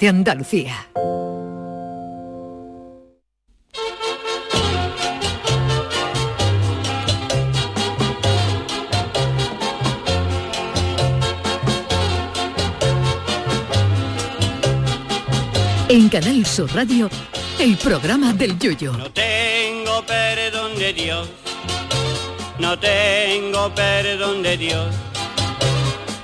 de Andalucía. En Canal Sur Radio, el programa del Yoyo. No tengo perdón de Dios, no tengo perdón de Dios,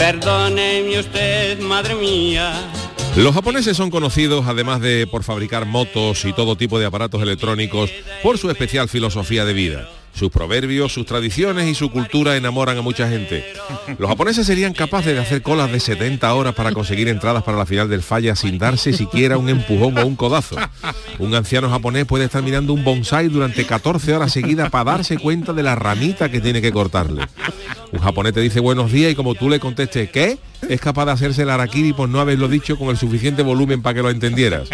Perdóneme usted, madre mía. Los japoneses son conocidos, además de por fabricar motos y todo tipo de aparatos electrónicos, por su especial filosofía de vida. Sus proverbios, sus tradiciones y su cultura enamoran a mucha gente. Los japoneses serían capaces de hacer colas de 70 horas para conseguir entradas para la final del falla sin darse siquiera un empujón o un codazo. Un anciano japonés puede estar mirando un bonsai durante 14 horas seguidas para darse cuenta de la ramita que tiene que cortarle. Un japonés te dice buenos días y como tú le contestes ¿qué? Es capaz de hacerse el araquiri por no haberlo dicho con el suficiente volumen para que lo entendieras.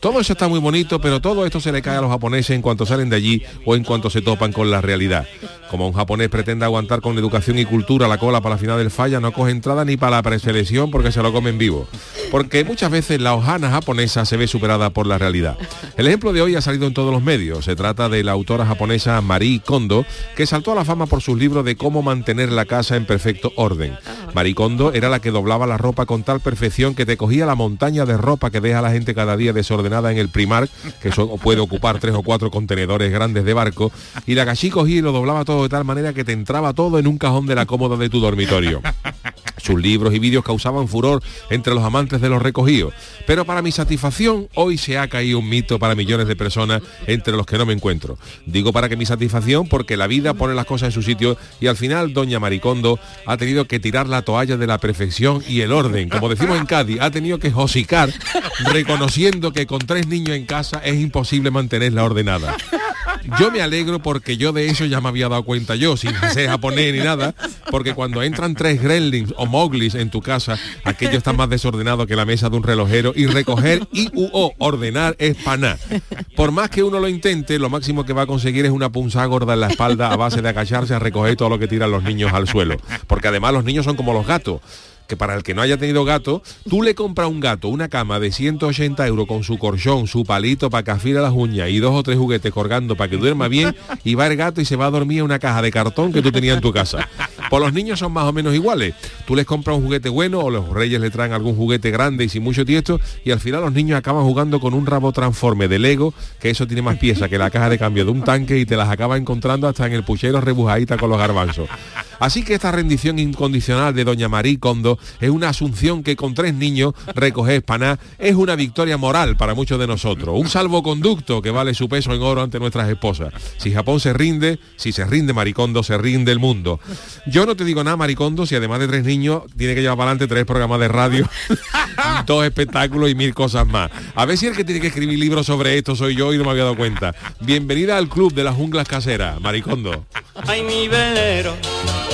Todo eso está muy bonito, pero todo esto se le cae a los japoneses en cuanto salen de allí o en cuanto se topan con la realidad. Como un japonés pretende aguantar con educación y cultura la cola para la final del falla, no coge entrada ni para la preselección porque se lo comen vivo. Porque muchas veces la hojana japonesa se ve superada por la realidad. El ejemplo de hoy ha salido en todos los medios. Se trata de la autora japonesa Marie Kondo, que saltó a la fama por sus libros de cómo mantener la casa en perfecto orden. Marie Kondo era la que doblaba la ropa con tal perfección que te cogía la montaña de ropa que deja la gente cada día desordenada en el primar, que eso puede ocupar tres o cuatro contenedores grandes de barco, y la cachí cogía y lo doblaba todo de tal manera que te entraba todo en un cajón de la cómoda de tu dormitorio. Sus libros y vídeos causaban furor entre los amantes de los recogidos. Pero para mi satisfacción, hoy se ha caído un mito para millones de personas entre los que no me encuentro. Digo para que mi satisfacción porque la vida pone las cosas en su sitio y al final doña Maricondo ha tenido que tirar la toalla de la perfección y el orden. Como decimos en Cádiz, ha tenido que josicar reconociendo que con tres niños en casa es imposible mantenerla ordenada. Yo me alegro porque yo de eso ya me había dado cuenta yo, sin ser japonés ni nada, porque cuando entran tres gremlins o moglis en tu casa, aquello está más desordenado que la mesa de un relojero y recoger y o ordenar es paná. Por más que uno lo intente, lo máximo que va a conseguir es una punzada gorda en la espalda a base de agacharse a recoger todo lo que tiran los niños al suelo. Porque además los niños son como los gatos que para el que no haya tenido gato, tú le compras un gato, una cama de 180 euros con su corchón, su palito para que afile las uñas y dos o tres juguetes colgando para que duerma bien y va el gato y se va a dormir en una caja de cartón que tú tenías en tu casa. Pues los niños son más o menos iguales. Tú les compras un juguete bueno o los reyes le traen algún juguete grande y sin mucho tiesto y al final los niños acaban jugando con un rabo transforme de Lego, que eso tiene más piezas que la caja de cambio de un tanque y te las acaba encontrando hasta en el puchero rebujadita con los garbanzos. Así que esta rendición incondicional de doña Marie Kondo es una asunción que con tres niños recoge paná es una victoria moral para muchos de nosotros. Un salvoconducto que vale su peso en oro ante nuestras esposas. Si Japón se rinde, si se rinde Maricondo, se rinde el mundo. Yo no te digo nada, Maricondo, si además de tres niños tiene que llevar para adelante tres programas de radio, dos espectáculos y mil cosas más. A ver si el que tiene que escribir libros sobre esto soy yo y no me había dado cuenta. Bienvenida al club de las junglas caseras, Maricondo. Ay, mi velero,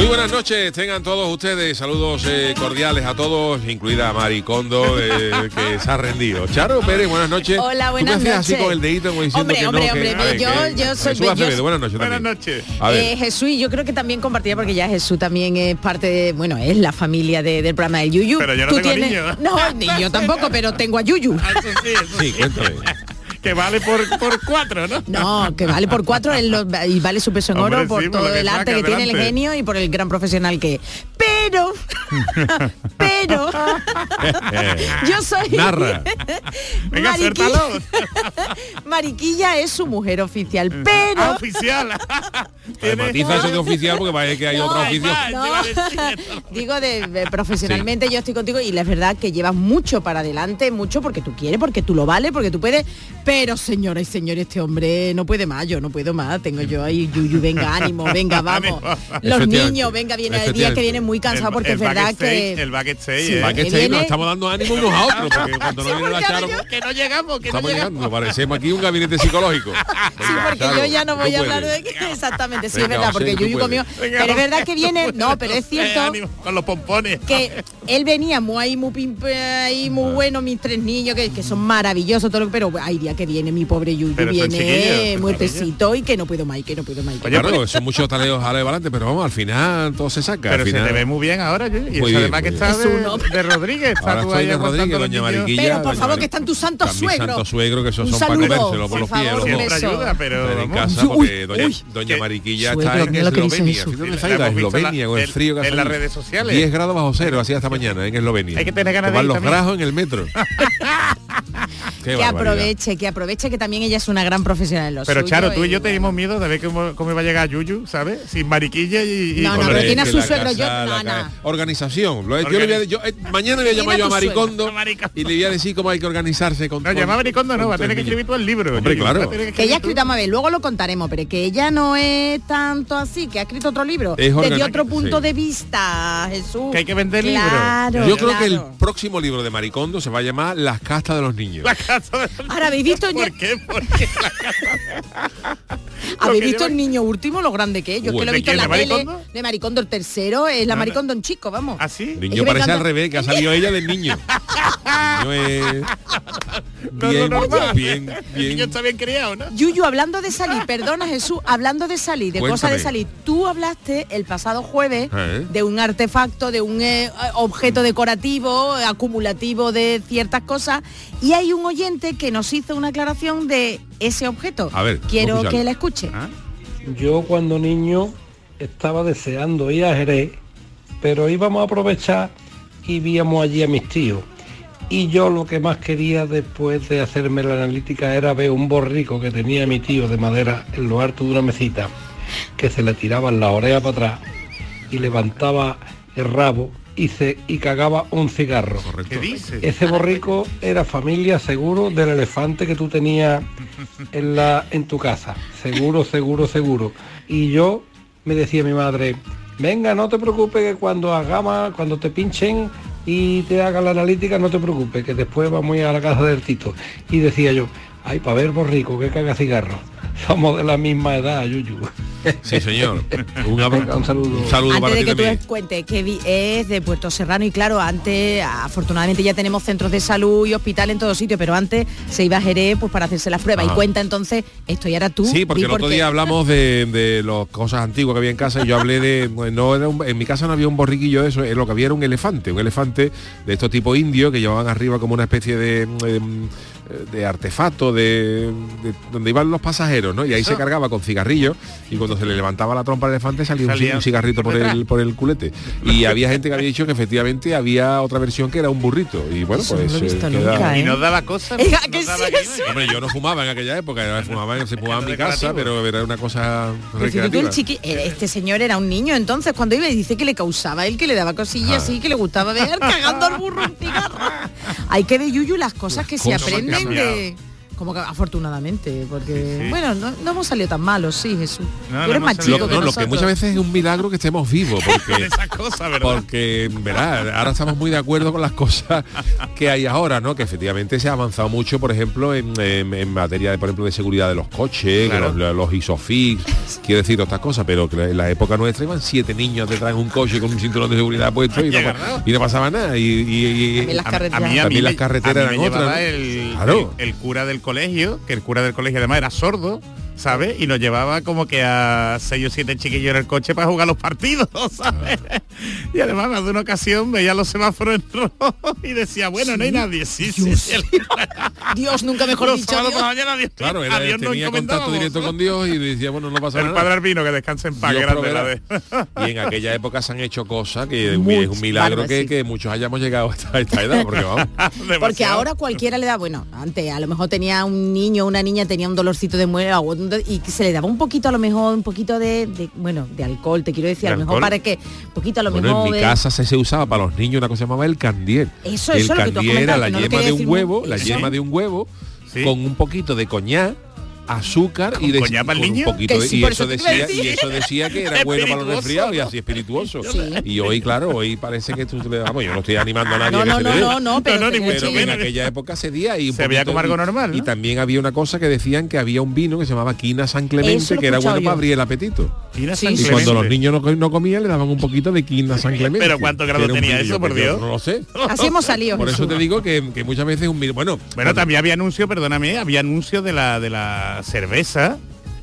Muy buenas noches, tengan todos ustedes saludos eh, cordiales a todos, incluida a Mari Kondo, eh, que se ha rendido. Charo Pérez, buenas noches. Hola, Tú buenas me hacías así noches. con el dedito como diciendo Hombre, que no, hombre, que- hombre, ver, yo- que- yo soy- Jesús yo- Acevedo, buenas noches también. noches. A ver. Eh, Jesús, y yo creo que también compartía porque ya Jesús también es parte de, bueno, es la familia de- del programa del Yuyu. Pero yo no Tú tengo tienes- niños. No, ni yo tampoco, pero tengo a Yuyu. Eso sí, eso Sí, cuéntame. Que vale por, por cuatro, ¿no? No, que vale por cuatro él lo- y vale su peso en Hombre, oro por sí, todo el arte que tiene el genio y por el gran profesional que es. Pero, pero pero yo soy Narra. Venga, Mariquilla. Mariquilla es su mujer oficial, pero Ah, oficial. Eh, Matiza eso de oficial porque parece que hay No, oficio. eso. digo de, de profesionalmente yo estoy contigo y la verdad que llevas mucho para adelante, mucho porque tú quieres, porque tú lo vales, porque tú puedes, pero señora y señores, este hombre no puede más, yo no puedo más, tengo yo ahí, Yuyu, venga, ánimo, venga, vamos. Los niños, venga, viene el día que vienen muy cansados porque es verdad backstage, que... El backstage. Sí, ¿eh? Esté, viene- nos estamos dando ánimo unos a otros, porque cuando no Sí, viene la Charo, yo- Que no llegamos, que no estamos llegamos. llegando, parecemos aquí un gabinete psicológico. Sí, porque yo ya no voy a hablar de que exactamente, sí Venga, es verdad, porque Yuyu Venga, pero es verdad que viene, no, pero es cierto con los pompones. que él venía muy ahí, muy pimpe, ahí, muy bueno, mis tres niños, que, que son maravillosos, todo lo pero hay día que viene mi pobre Yuyu, Pero viene muertecito y que no puedo más, y que no puedo más. y que Oye, Claro, son muchos taleos a adelante, pero vamos, al final todo se saca. Pero al se final, te ve muy bien ahora, Yuyu. Y Muy eso bien, además que está de, Es de Rodríguez. Está Ahora tú estoy ahí de Rodríguez, doña. Mariquilla. Pero por doña favor, que están tus santos suegros. santos suegros, que esos Un son para comérselo por por los favor, pies. los ayuda, pero Pero en casa, porque doña, uy. doña Que- Mariquilla está en Eslovenia. Dónde está, en Eslovenia, con el en- frío que en hace las allí. redes sociales. 10 grados bajo cero, así hasta mañana en Eslovenia. Hay que tener ganas de Van ir los también. grajos en el metro. Qué que barbaridad. aproveche, que aproveche que también ella es una gran profesional en lo Pero suyo Charo, tú y yo bueno. teníamos miedo de ver cómo, cómo iba a llegar Yuyu, ¿sabes? Sin mariquilla y... y No, no, pero tiene a su suegro, yo- no, no. Organización. Lo- yo le voy a- yo, eh, mañana le voy a llamar yo a Maricondo y le voy a decir cómo hay que organizarse con No, con- llama a Maricondo no, va a tener que escribir tú el libro. Hombre, claro. Que ella ha escrito, a ver, luego lo contaremos, pero que ella no es tanto así, que ha escrito otro libro, Es desde otro punto sí. de vista, Jesús. Que hay que vender libros. Yo creo que el próximo libro de Maricondo se va a llamar Las castas de los niños. La casa de... Ahora, ¿habéis visto, ¿Por qué? Porque la ¿habéis visto lleva- el niño último, lo grande que es? Yo Uy, que lo he ¿de visto en la de tele, Maricondo? de Maricondo el tercero, es la No, no. Maricondo en chico, vamos. ¿Así? El niño parece al revés, que ha salido ella del niño. El niño es No, no, bien, normal. bien, El niño está bien criado, ¿no? Yuyu, hablando de salir, perdona Jesús, hablando de salir, de cosas de salir, tú hablaste el pasado jueves ¿Eh? de un artefacto, de un eh, objeto decorativo, acumulativo de ciertas cosas, y hay un oyente que nos hizo una aclaración de ese objeto. A ver, Quiero que la escuche. Ah, Yo cuando niño estaba deseando ir a Jerez, pero íbamos a aprovechar y víamos allí a mis tíos. Y yo lo que más quería después de hacerme la analítica era ver un borrico que tenía mi tío de madera en lo alto de una mesita, que se le tiraban las orejas para atrás y levantaba el rabo y, se, y cagaba un cigarro. Ese borrico era familia seguro del elefante que tú tenías en, la, en tu casa. Seguro, seguro, seguro. Y yo me decía mi madre, venga, no te preocupes que cuando hagamos, cuando te pinchen y te hagan la analítica, no te preocupes, que después vamos a a la casa del Tito. Y decía yo, ay, para ver borrico, que caga cigarro. Somos de la misma edad, Yuyu. Sí, señor. Un, saludo. un saludo Antes para de ti que tú cuentes, que es de Puerto Serrano y claro, antes, afortunadamente ya tenemos centros de salud y hospital en todos sitios, pero antes se iba a Jerez pues para hacerse las pruebas. Ajá. Y cuenta entonces, esto ya era tú. Sí, porque el otro por día hablamos de, de las cosas antiguas que había en casa y yo hablé de, bueno, no era un- en mi casa no había un borriquillo de eso, lo que había era un elefante, un elefante de estos tipo indio que llevaban arriba como una especie de, de artefacto de, de- donde iban los pasajeros, ¿no? Y ahí se cargaba con cigarrillos y cuando se le levantaba la trompa al elefante salía, un ci- Salía un, cigarrito por el, por el culete. Y había gente que había dicho que efectivamente había otra versión que era un burrito. Y bueno, Eso no pues lo he visto eh, nunca, queda- ¿eh? Y nos daba cosas. Daba sí. Hombre, yo no fumaba en aquella época, fumaba, se fumaba en mi casa, pero era una cosa el recreativa. chiqui- eh, este señor era un niño entonces cuando iba y dice que le causaba él que le daba cosillas Ah. así que le gustaba ver cagando al burro un cigarro hay que ver Yuyu las cosas que se cosas aprenden de como que afortunadamente porque Sí, sí. bueno no, no hemos salido tan malos sí Jesús No, tú no eres más chico Lo, salido que no, lo que muchas veces es un milagro que estemos vivos, porque esas cosas, ¿verdad? porque verá, ahora estamos muy de acuerdo con las cosas que hay ahora, ¿no? Que efectivamente se ha avanzado mucho, por ejemplo, en, en- en materia de, por ejemplo, de seguridad de los coches, Claro. los, los isofix, quiero decir todas estas cosas, pero que en la época nuestra iban siete niños detrás de un coche con un cinturón de seguridad puesto y no, agarrado. y no pasaba nada. Y, y- y- También las A- carreteras. A mí, a También mí las me- carreteras a mí eran otras, Claro. el, el cura del colegio, que el cura del colegio además era sordo, ¿sabes? Y nos llevaba como que a seis o siete chiquillos en el coche para jugar los partidos, ¿sabes? Y además más de una ocasión veía los semáforos en y decía, bueno, no hay nadie. Sí, Dios, nunca mejor los dicho. Dios. Mañana, Dios, claro, era, Dios tenía contacto directo con Dios y decía, bueno, no pasa el nada. El padre vino que descanse en paz, grande la de. Y en aquella época se han hecho cosas que es un milagro que, que, muchos hayamos llegado a esta, edad, ah, porque ahora cualquiera le da, bueno, antes a lo mejor tenía un niño, o una niña tenía un dolorcito de muela y se le daba un poquito a lo mejor un poquito de, bueno de alcohol te quiero decir a lo mejor para que poquito a lo mejor en mi casa se, usaba para los niños una cosa llamaba el candiel. Eso el eso candiel lo que tú era la, yema, de un huevo la yema de un huevo con un poquito de coñac azúcar y de, con un poquito de, y, eso decía, y eso decía que era bueno para los resfriados y así espirituoso y hoy claro hoy parece que tú le vamos yo no estoy animando a nadie no, no, no, pero, en aquella época se día y se veía como algo normal y también había una cosa que decían que había un vino que se llamaba quina San Clemente que era bueno para abrir el apetito. Y cuando los niños no, comían le daban un poquito de quina San Clemente. pero cuánto grado tenía eso por Dios no lo sé. Así hemos salido por eso te digo que muchas veces un bueno bueno también había anuncio perdóname había anuncio de la de la cerveza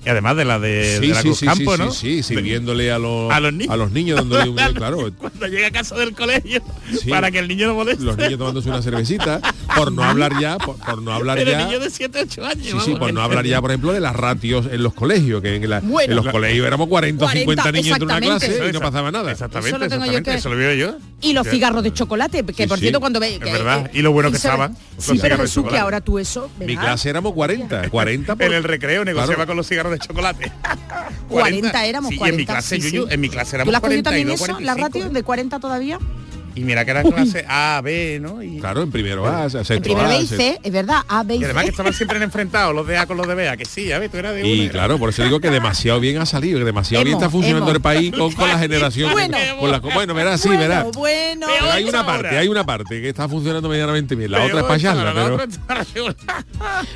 y además de la de, sí, de la sí, Cruz Campo, ¿no? Sí, sirviéndole a los, a los, niños. A los niños dándole un. Eh. Cuando llega a casa del colegio, para que el niño no moleste. Los niños tomándose una cervecita, por no hablar ya, por, no hablar Pero ya. niños de 7, 8 años. Sí, sí, por no hablar ya, por ejemplo, de las ratios en los colegios, que en, los colegios éramos 40 o 50 niños en una clase y no pasaba nada. Exactamente, eso lo, tengo exactamente, yo eso lo veo yo. Y los cigarros de chocolate, que por cierto cuando ve... Es verdad, y lo bueno que estaban. Sí, pero que ahora tú eso... Mi clase éramos 40, 40 En el recreo negociaba con los cigarros de chocolate. 40, 40 éramos 40. en mi clase, yo, en mi clase éramos la 42, ¿La ratio de 40 todavía? Y mira que era clase A, B, ¿no? Y... Claro, en primero A, sexto en primero A. B y C, es verdad, A, B y, además C. que estaban siempre enfrentados los de A con los de B, ¿a que sí, a ver, tú eras de Y claro, por eso digo que demasiado bien ha salido, que demasiado bien está funcionando el país con, con la generación. bueno, con la, bueno, verás, sí, verás. Bueno, bueno. Pero hay una parte, hay una parte que está funcionando medianamente bien, la otra es payasla, pero...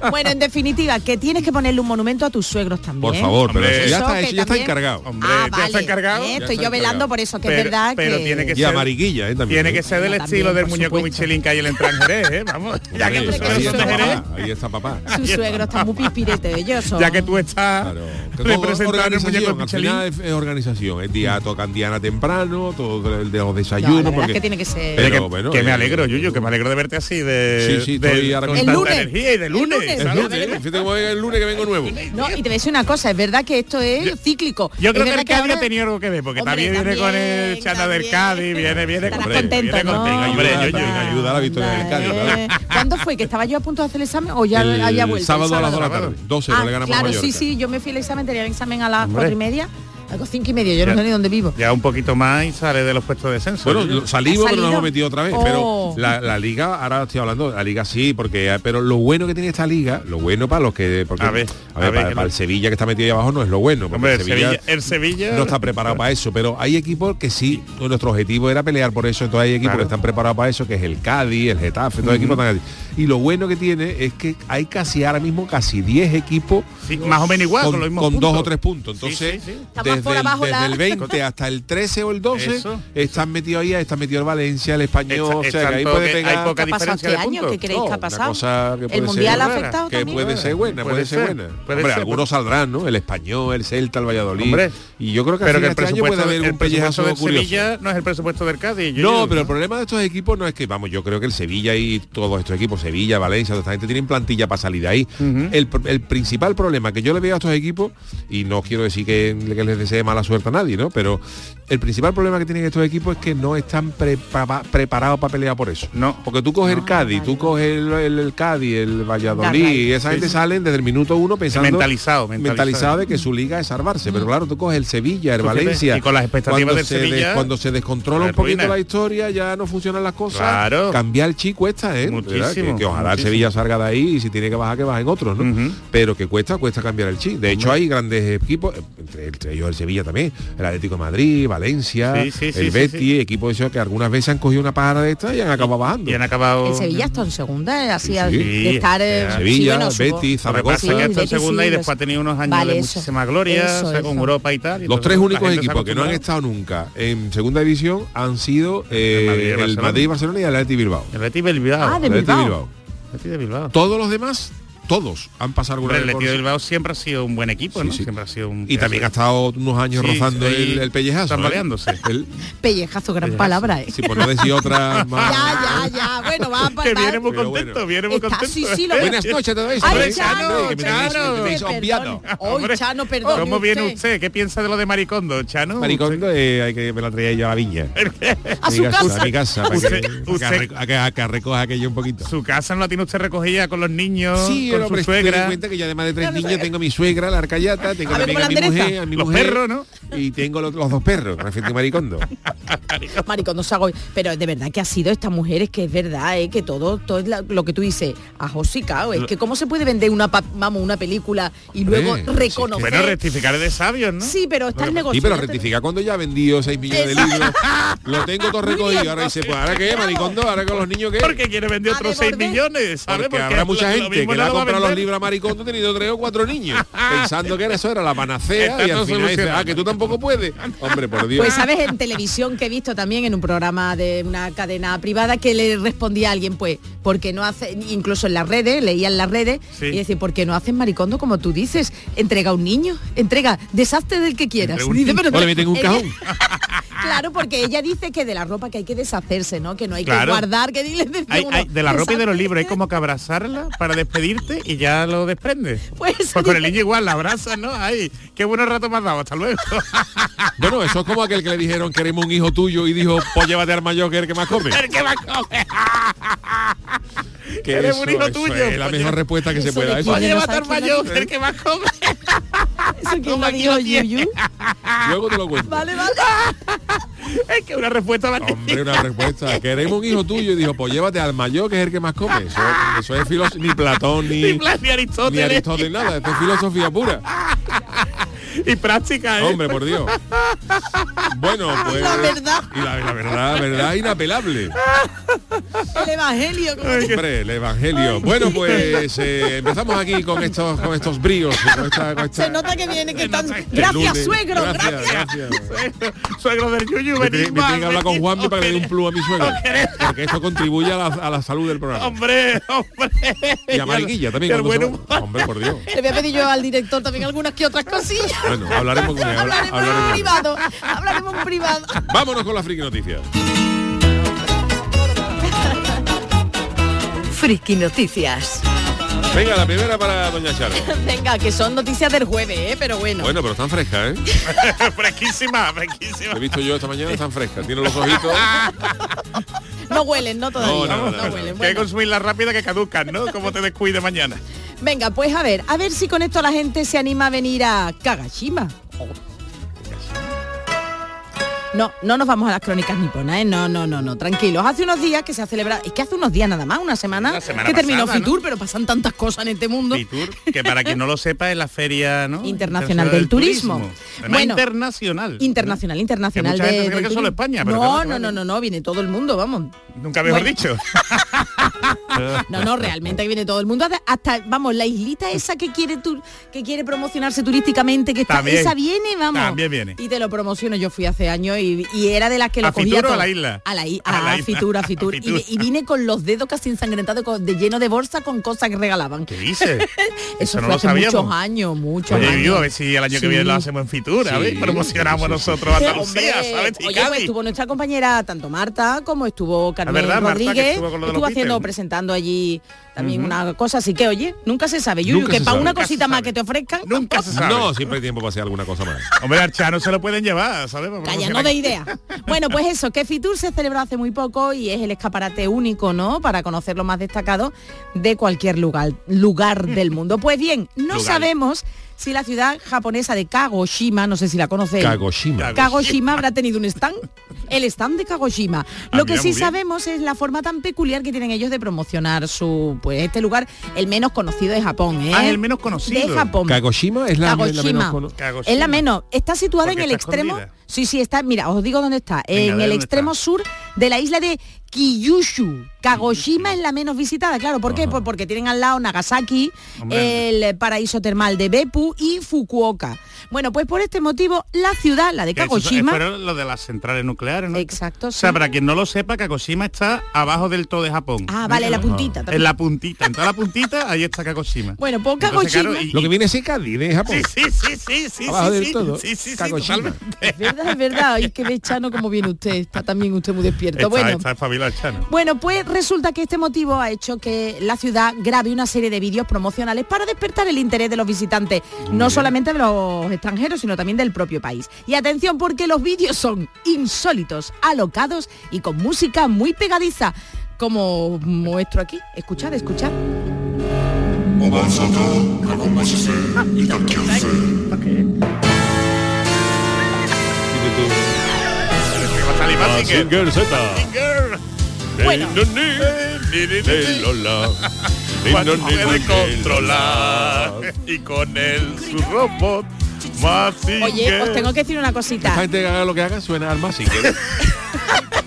Bueno, en definitiva, que tienes que ponerle un monumento a tus suegros también. Por favor, pero ya, está, ya está encargado. Ah, vale. Eh, estoy yo velando por eso, que es verdad que... Pero tiene que ser... Amariguilla. Eh, tiene que ser del estilo del muñeco supuesto. Michelin que hay el entrar en Jerez, ¿eh? Vamos, ya que tú ¿eh? ahí, está papá. Su suegro está muy ellos. Ya que tú estás claro, representando el muñeco Michelin. Es, organización, es día tocan Diana temprano, todo el de los desayunos. Porque, es que tiene que ser. Que, me eh, alegro, Yuyo, que me alegro de verte así de, sí, sí, con el lunes. energía y de lunes. El lunes, el lunes que vengo nuevo. No, y te voy a decir una cosa, es verdad que esto es cíclico. Yo creo que el Cádiz ha tenido algo que ver, porque también viene con el chata del Cádiz, viene, viene con contento. ¿no? Hombre, yo, yo, ayuda a la victoria del Cádiz. ¿Cuándo fue? ¿Que estaba yo a punto de hacer el examen o ya había vuelto? Sábado, sábado a las 2 de la tarde. 12, ah, le ganamos Claro, sí, sí, yo me fui al examen, tenía el examen a las 4 y media a cinco y medio yo no sé ni dónde vivo. Ya un poquito más y sale de los puestos de descenso. Bueno, salimos, pero nos hemos metido otra vez. Pero oh. la, liga, ahora estoy hablando, la liga sí, porque pero lo bueno que tiene esta liga, lo bueno para los que. A ver, para, el Sevilla que está metido ahí abajo no es lo bueno. El, Sevilla, no está preparado para eso. Pero hay equipos que sí, nuestro objetivo era pelear por eso, entonces hay equipos que están preparados para eso, que es el Cádiz, el Getafe, todos uh -huh. equipos están Y lo bueno que tiene es que hay casi ahora mismo casi 10 equipos. Más o menos igual, con, con, dos o tres puntos. Entonces, desde, por abajo desde la... el 20 hasta el 13 o el 12 eso, están eso. metidos ahí, está metido el Valencia, el español, o sea, que ahí puede que pegar. Hay poca diferencia este año? ¿Qué creéis no, que ha pasado? Que el mundial ha afectado que también. Puede ser buena, puede, puede ser, ser, buena. Puede Hombre, ser, algunos saldrán, ¿no? El español, el Celta, el Valladolid. Hombre, y yo creo que, pero que el este año puede haber un pellejazo de Sevilla no es el presupuesto del Cádiz. No, pero el problema de estos equipos no es que, vamos, yo creo que el Sevilla y todos estos equipos, Sevilla, Valencia, toda esta gente tienen plantilla para salir de ahí. El principal problema que yo le veo a estos equipos, y no quiero decir que les desee mala suerte a nadie, ¿no? Pero el principal problema que tienen estos equipos es que no están prepa preparados para pelear por eso. No. Porque tú coges el Cádiz, tú coges el, el, el, Cádiz, el Valladolid, y esa gente sí. salen desde el minuto uno pensando... Mentalizado, mentalizado. de que su liga es salvarse. Mm. Pero claro, tú coges el Sevilla, el Valencia... Y con las expectativas cuando se descontrola un poquito la historia, ya no funcionan las cosas. Claro. Cambiar el chi cuesta, ¿eh? Muchísimo, que, ojalá el Sevilla salga de ahí y si tiene que bajar, que bajen otros, ¿no? Pero que cuesta, cuesta cambiar el chi. De hecho, hay grandes equipos, entre, ellos Sevilla también, el Atlético de Madrid, Valencia, sí, sí, el Betis, equipos que algunas veces han cogido una pájara de estas y han acabado bajando. Y han acabado... El Sevilla está en segunda, eh, así de estar... En eh, Sevilla, bueno, Betis, Zaragoza... está en segunda y después ha tenido unos años de muchísima eso, gloria, con Europa y tal. Los tres únicos equipos que no han estado nunca en segunda división han sido el Madrid, y eh, Barcelona y el Atlético Bilbao. El Bilbao. Ah, de Bilbao. Todos los demás todos han pasado alguna el vez por Atleti Bilbao siempre ha sido un buen equipo, ¿no? Sí, sí. Siempre ha sido un y también ha estado unos años Sí, rozando sí, el, el pellejazo. ¿eh? tambaleándose. El- Pellejazo, gran palabra, ¿eh? sí, por no decir otra más. Ya, ya, ya. Bueno, va a que viene muy contento, bueno. viene muy Está- contento. sí, sí, lo. Buenas noches a todos. Ay, Hombre, Chano, que me Chano, me obviado. Hoy, Hombre, Chano, perdón. ¿Cómo viene usted? ¿Qué piensa de lo de Maricondo, Chano? Maricondo, eh, hay que me la traía yo a la viña. A su mi casa. A mi casa, a que recoja aquello un poquito. Su casa no la tiene usted recogida con los niños, Sí, con el hombre, suegra. en cuenta que yo además de tres niños tengo a mi suegra, la arcayata, tengo A ver, también ¿cómo a mi la mujer, a mi Los mujer, perros, ¿no? Y tengo los, los dos perros, referente a Maricondo. Se hago. Pero de verdad que ha sido esta mujer, es que es verdad, ¿eh? que todo, todo es la- lo que tú dices, a Josicao, es que cómo se puede vender una vamos, una película y luego reconocer. Bueno, rectificar es de sabios, ¿no? Sí, pero está el negocio. Sí, pero rectifica cuando ya ha vendido 6 millones de libros. Lo tengo todo recogido. Ahora dice, pues ahora qué, Maricondo, ahora con los niños qué. Porque quiere vender otros 6 devolver. millones, ¿sabes? Porque habrá mucha gente que le no a comprado los libros a Maricondo tenido tres o cuatro niños, pensando que era eso era la panacea y al todo final ah, que tú tampoco puedes. Hombre, por Dios. Pues sabes en televisión que he visto también en un programa de una cadena privada que le respondía a alguien, pues, porque no hace, incluso en las redes, leía en las redes, Sí. y decir, ¿por qué no hacen maricondo como tú dices? Entrega a un niño, entrega, deshazte del que quieras. Un- Dice, pero- un cajón. claro, porque ella dice que de la ropa que hay que deshacerse, ¿no? Que no hay que guardar, que dile decía Hay- hay- de la ropa y de los libros hay como que abrazarla para despedirte y ya lo desprendes. Pues, Pues con el niño igual, la abrazas, ¿no? Ay, qué buen rato me has dado, hasta luego. Bueno, eso es como aquel que le dijeron queremos un hijo tuyo y dijo, pues llévate al mayor que el que más come. El que va a comer. Que Eres eso- un hijo eso tuyo, Es la pues mejor ya- respuesta que se Eso pueda. de Eso, Pues llévate al ¿Quién lo mayor, que el que va a comer. ¿Eso Como lo dijo. Yuyu? luego te lo cuento. Vale, vale. Es que una respuesta magnífica. Hombre, una respuesta. Queremos un hijo tuyo y dijo, pues llévate al mayor que es el que más come. Eso, eso es filos ni Platón ni, Ni ni ni Aristóteles. Aristóteles nada. Esto es filosofía pura. Y práctica, ¿eh? Hombre, por Dios. Bueno, pues. La verdad. Y la, la verdad, verdad inapelable. El evangelio. Hombre, el evangelio. Bueno, pues eh, empezamos aquí con estos, con estos bríos. Con esta, con esta- Se nota que viene, que están... Gracias, lunes. suegro, Gracias, gracias. gracias. Suegro del Yuyu, Me tiene, que hablar con Juanmi para que le dé un plus a mi suegro. Porque esto contribuye a la, a la salud del programa. Hombre, hombre. Y a Mariquilla también. Hombre, por Dios. Le voy a pedir yo al director también algunas que otras cosillas. Bueno, hablaremos con él. habla- Hablaremos en privado. Hablaremos en privado. Vámonos con la friki noticias. Friki Noticias. Venga, la primera para Doña Charo. Venga, que son noticias del jueves, ¿eh? pero bueno. Bueno, pero están frescas, ¿eh? fresquísima, fresquísima. He visto yo esta mañana, están frescas. Tiene los ojitos. No huelen, no todavía. No, no, No, no, no. huelen. Que hay que Bueno, consumirla rápida que caducan, ¿no? Como te descuide mañana. Venga, pues a ver, a ver si con esto la gente se anima a venir a Kagashima. No, no nos vamos a las crónicas niponas, ¿eh? No, no, no, no, tranquilos. Hace unos días que se ha celebrado, es que hace unos días nada más, una semana, que terminó. Fitur, pero pasan tantas cosas en este mundo. Fitur, que para quien no lo sepa es la feria ¿no? Internacional del Turismo. Además, Bueno, internacional. Internacional, internacional Que mucha gente de, se cree del que solo turismo. España, pero que no, no, no, no, no, viene todo el mundo, vamos. Nunca mejor Bueno. dicho. No, no, realmente viene todo el mundo. Hasta- Hasta, vamos, la islita esa que quiere tu- que quiere promocionarse turísticamente, que está, También. esa viene, vamos. También viene. Y te lo promociono, yo fui hace años y, y era de las que lo ¿A cogía Fitur a la isla? A la, A a la isla. Fitur, a Fitur. A Y, Fitur. y vine con los dedos casi ensangrentados, de lleno de bolsa con cosas que regalaban. ¿Qué dices? Eso, no fue lo hace sabíamos. muchos años, muchos Oye, años. yo, a ver si el año que viene Sí. lo hacemos en Fitura, Sí, ¿ves? Promocionamos sí, sí, nosotros a Sí, Andalucía. ¿sabes? Y Oye, pues estuvo nuestra compañera, tanto Marta como estuvo Carmen verdad, Marta, que Rodríguez, estuvo con lo de los haciendo, presentando allí también una cosa, así que oye, nunca se sabe, Yuyu, Nunca que para una cosita más que te ofrezcan, Nunca se sabe. No, siempre hay tiempo para hacer alguna cosa más. Hombre, al Chano se lo pueden llevar, ¿sabes? Calla, no de idea. Bueno, pues eso, que Fitur se celebró hace muy poco y es el escaparate único, ¿no? Para conocer lo más destacado de cualquier lugar, lugar del mundo. Pues bien, no Lugar. sabemos si la ciudad japonesa de Kagoshima, no sé si la conocéis. Kagoshima. Kagoshima habrá tenido un stand, el stand de Kagoshima. Ah, Lo que mira, sí sabemos es la forma tan peculiar que tienen ellos de promocionar su, pues este lugar, el menos conocido de Japón, ¿eh? Ah, es el menos conocido. De Japón. Kagoshima es la, menos cono- Kagoshima. Es la menos. Está situada Porque en el está extremo. escondida. Sí, sí, está, mira, os digo dónde está. Venga, en ¿de el extremo está? sur de la isla de Kyushu. Kagoshima es la menos visitada, claro. ¿Por qué? Pues porque tienen al lado Nagasaki, Hombre. el eh, paraíso termal de Beppu y Fukuoka. Bueno, pues por este motivo, la ciudad, la de Que Kagoshima... fueron los de las centrales nucleares, ¿no? Exacto, O sea, sí. para quien no lo sepa, Kagoshima está abajo del todo de Japón. Ah, vale, la puntita. En la puntita, en toda la puntita, ahí está Kagoshima. Bueno, pues Entonces, Kagoshima... claro, y- Lo que viene es Cádiz de Japón. Sí, sí, sí, sí, sí, Abajo sí, del sí, todo. sí, sí, sí, Kagoshima. totalmente. Es verdad, es verdad. Ay, qué Chano, como viene usted. Está también usted muy despierto. Está, bueno, está espabilado Chano. Bueno, pues resulta que este motivo ha hecho que la ciudad grabe una serie de vídeos promocionales para despertar el interés de los visitantes, no solamente de los extranjeros, sino también del propio país. Y atención porque los vídeos son insólitos, alocados y con música muy pegadiza, como muestro aquí. Escuchad, escuchad. Bueno. Ni, ni, ni, ni. Cuando puede controlar y con él su robot Mazinger. Oye, os tengo que decir una cosita. gente que haga lo que haga suena al Mazinger.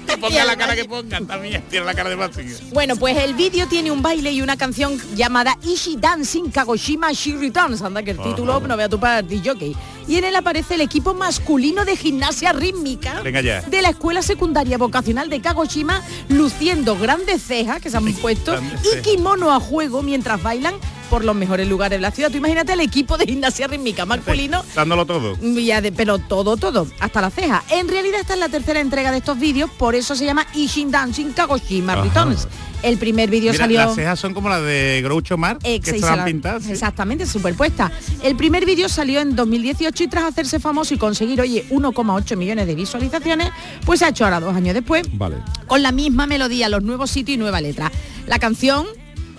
Que ponga la cara que pongan también. Tiene la cara de Mazinger. Bueno, pues el vídeo tiene un baile y una canción llamada Ishi Dancing Kagoshima She Returns. Anda que el título no vea tu para jockey. Y en él aparece el equipo masculino de gimnasia rítmica Venga ya. de la escuela secundaria vocacional de Kagoshima, luciendo grandes cejas que se han puesto y kimono a juego mientras bailan por los mejores lugares de la ciudad. Tú imagínate el equipo de gimnasia rítmica masculino Dándolo todo. ya de- pero todo, todo, hasta la ceja. En realidad esta es la tercera entrega de estos vídeos, por eso se llama Ishin Dancing Kagoshima. Returns. El primer vídeo Mira, salió... las cejas son como las de Groucho Mar, que Ex- la- pintadas. ¿sí? Exactamente, superpuesta. El primer vídeo salió en 2018 y tras hacerse famoso y conseguir, oye, 1,8 millones de visualizaciones, pues se ha hecho ahora dos años después Vale. con la misma melodía, los nuevos sitios y nueva letra. La canción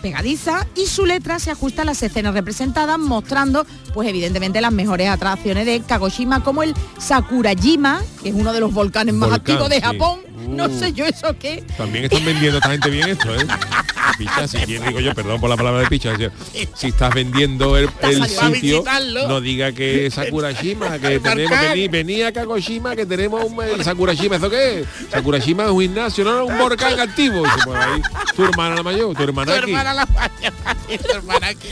pegadiza y su letra se ajusta a las escenas representadas mostrando pues evidentemente las mejores atracciones de Kagoshima como el Sakurajima que es uno de los volcanes más Volcán, activos de sí. No Uh. sé yo eso qué También están vendiendo esta gente bien esto, ¿eh? Picha, si quieres, digo yo, perdón por la palabra de picha, si estás vendiendo el, el sitio, no diga que es Sakurashima, que tenemos, vení, vení a Kagoshima, que tenemos un, Sakurashima, ¿eso qué es? Sakurashima es un gimnasio, no, no, un volcán activo. Pues ahí, tu hermana la mayor, tu hermana Tu aquí. hermana la falla. Tu hermana aquí.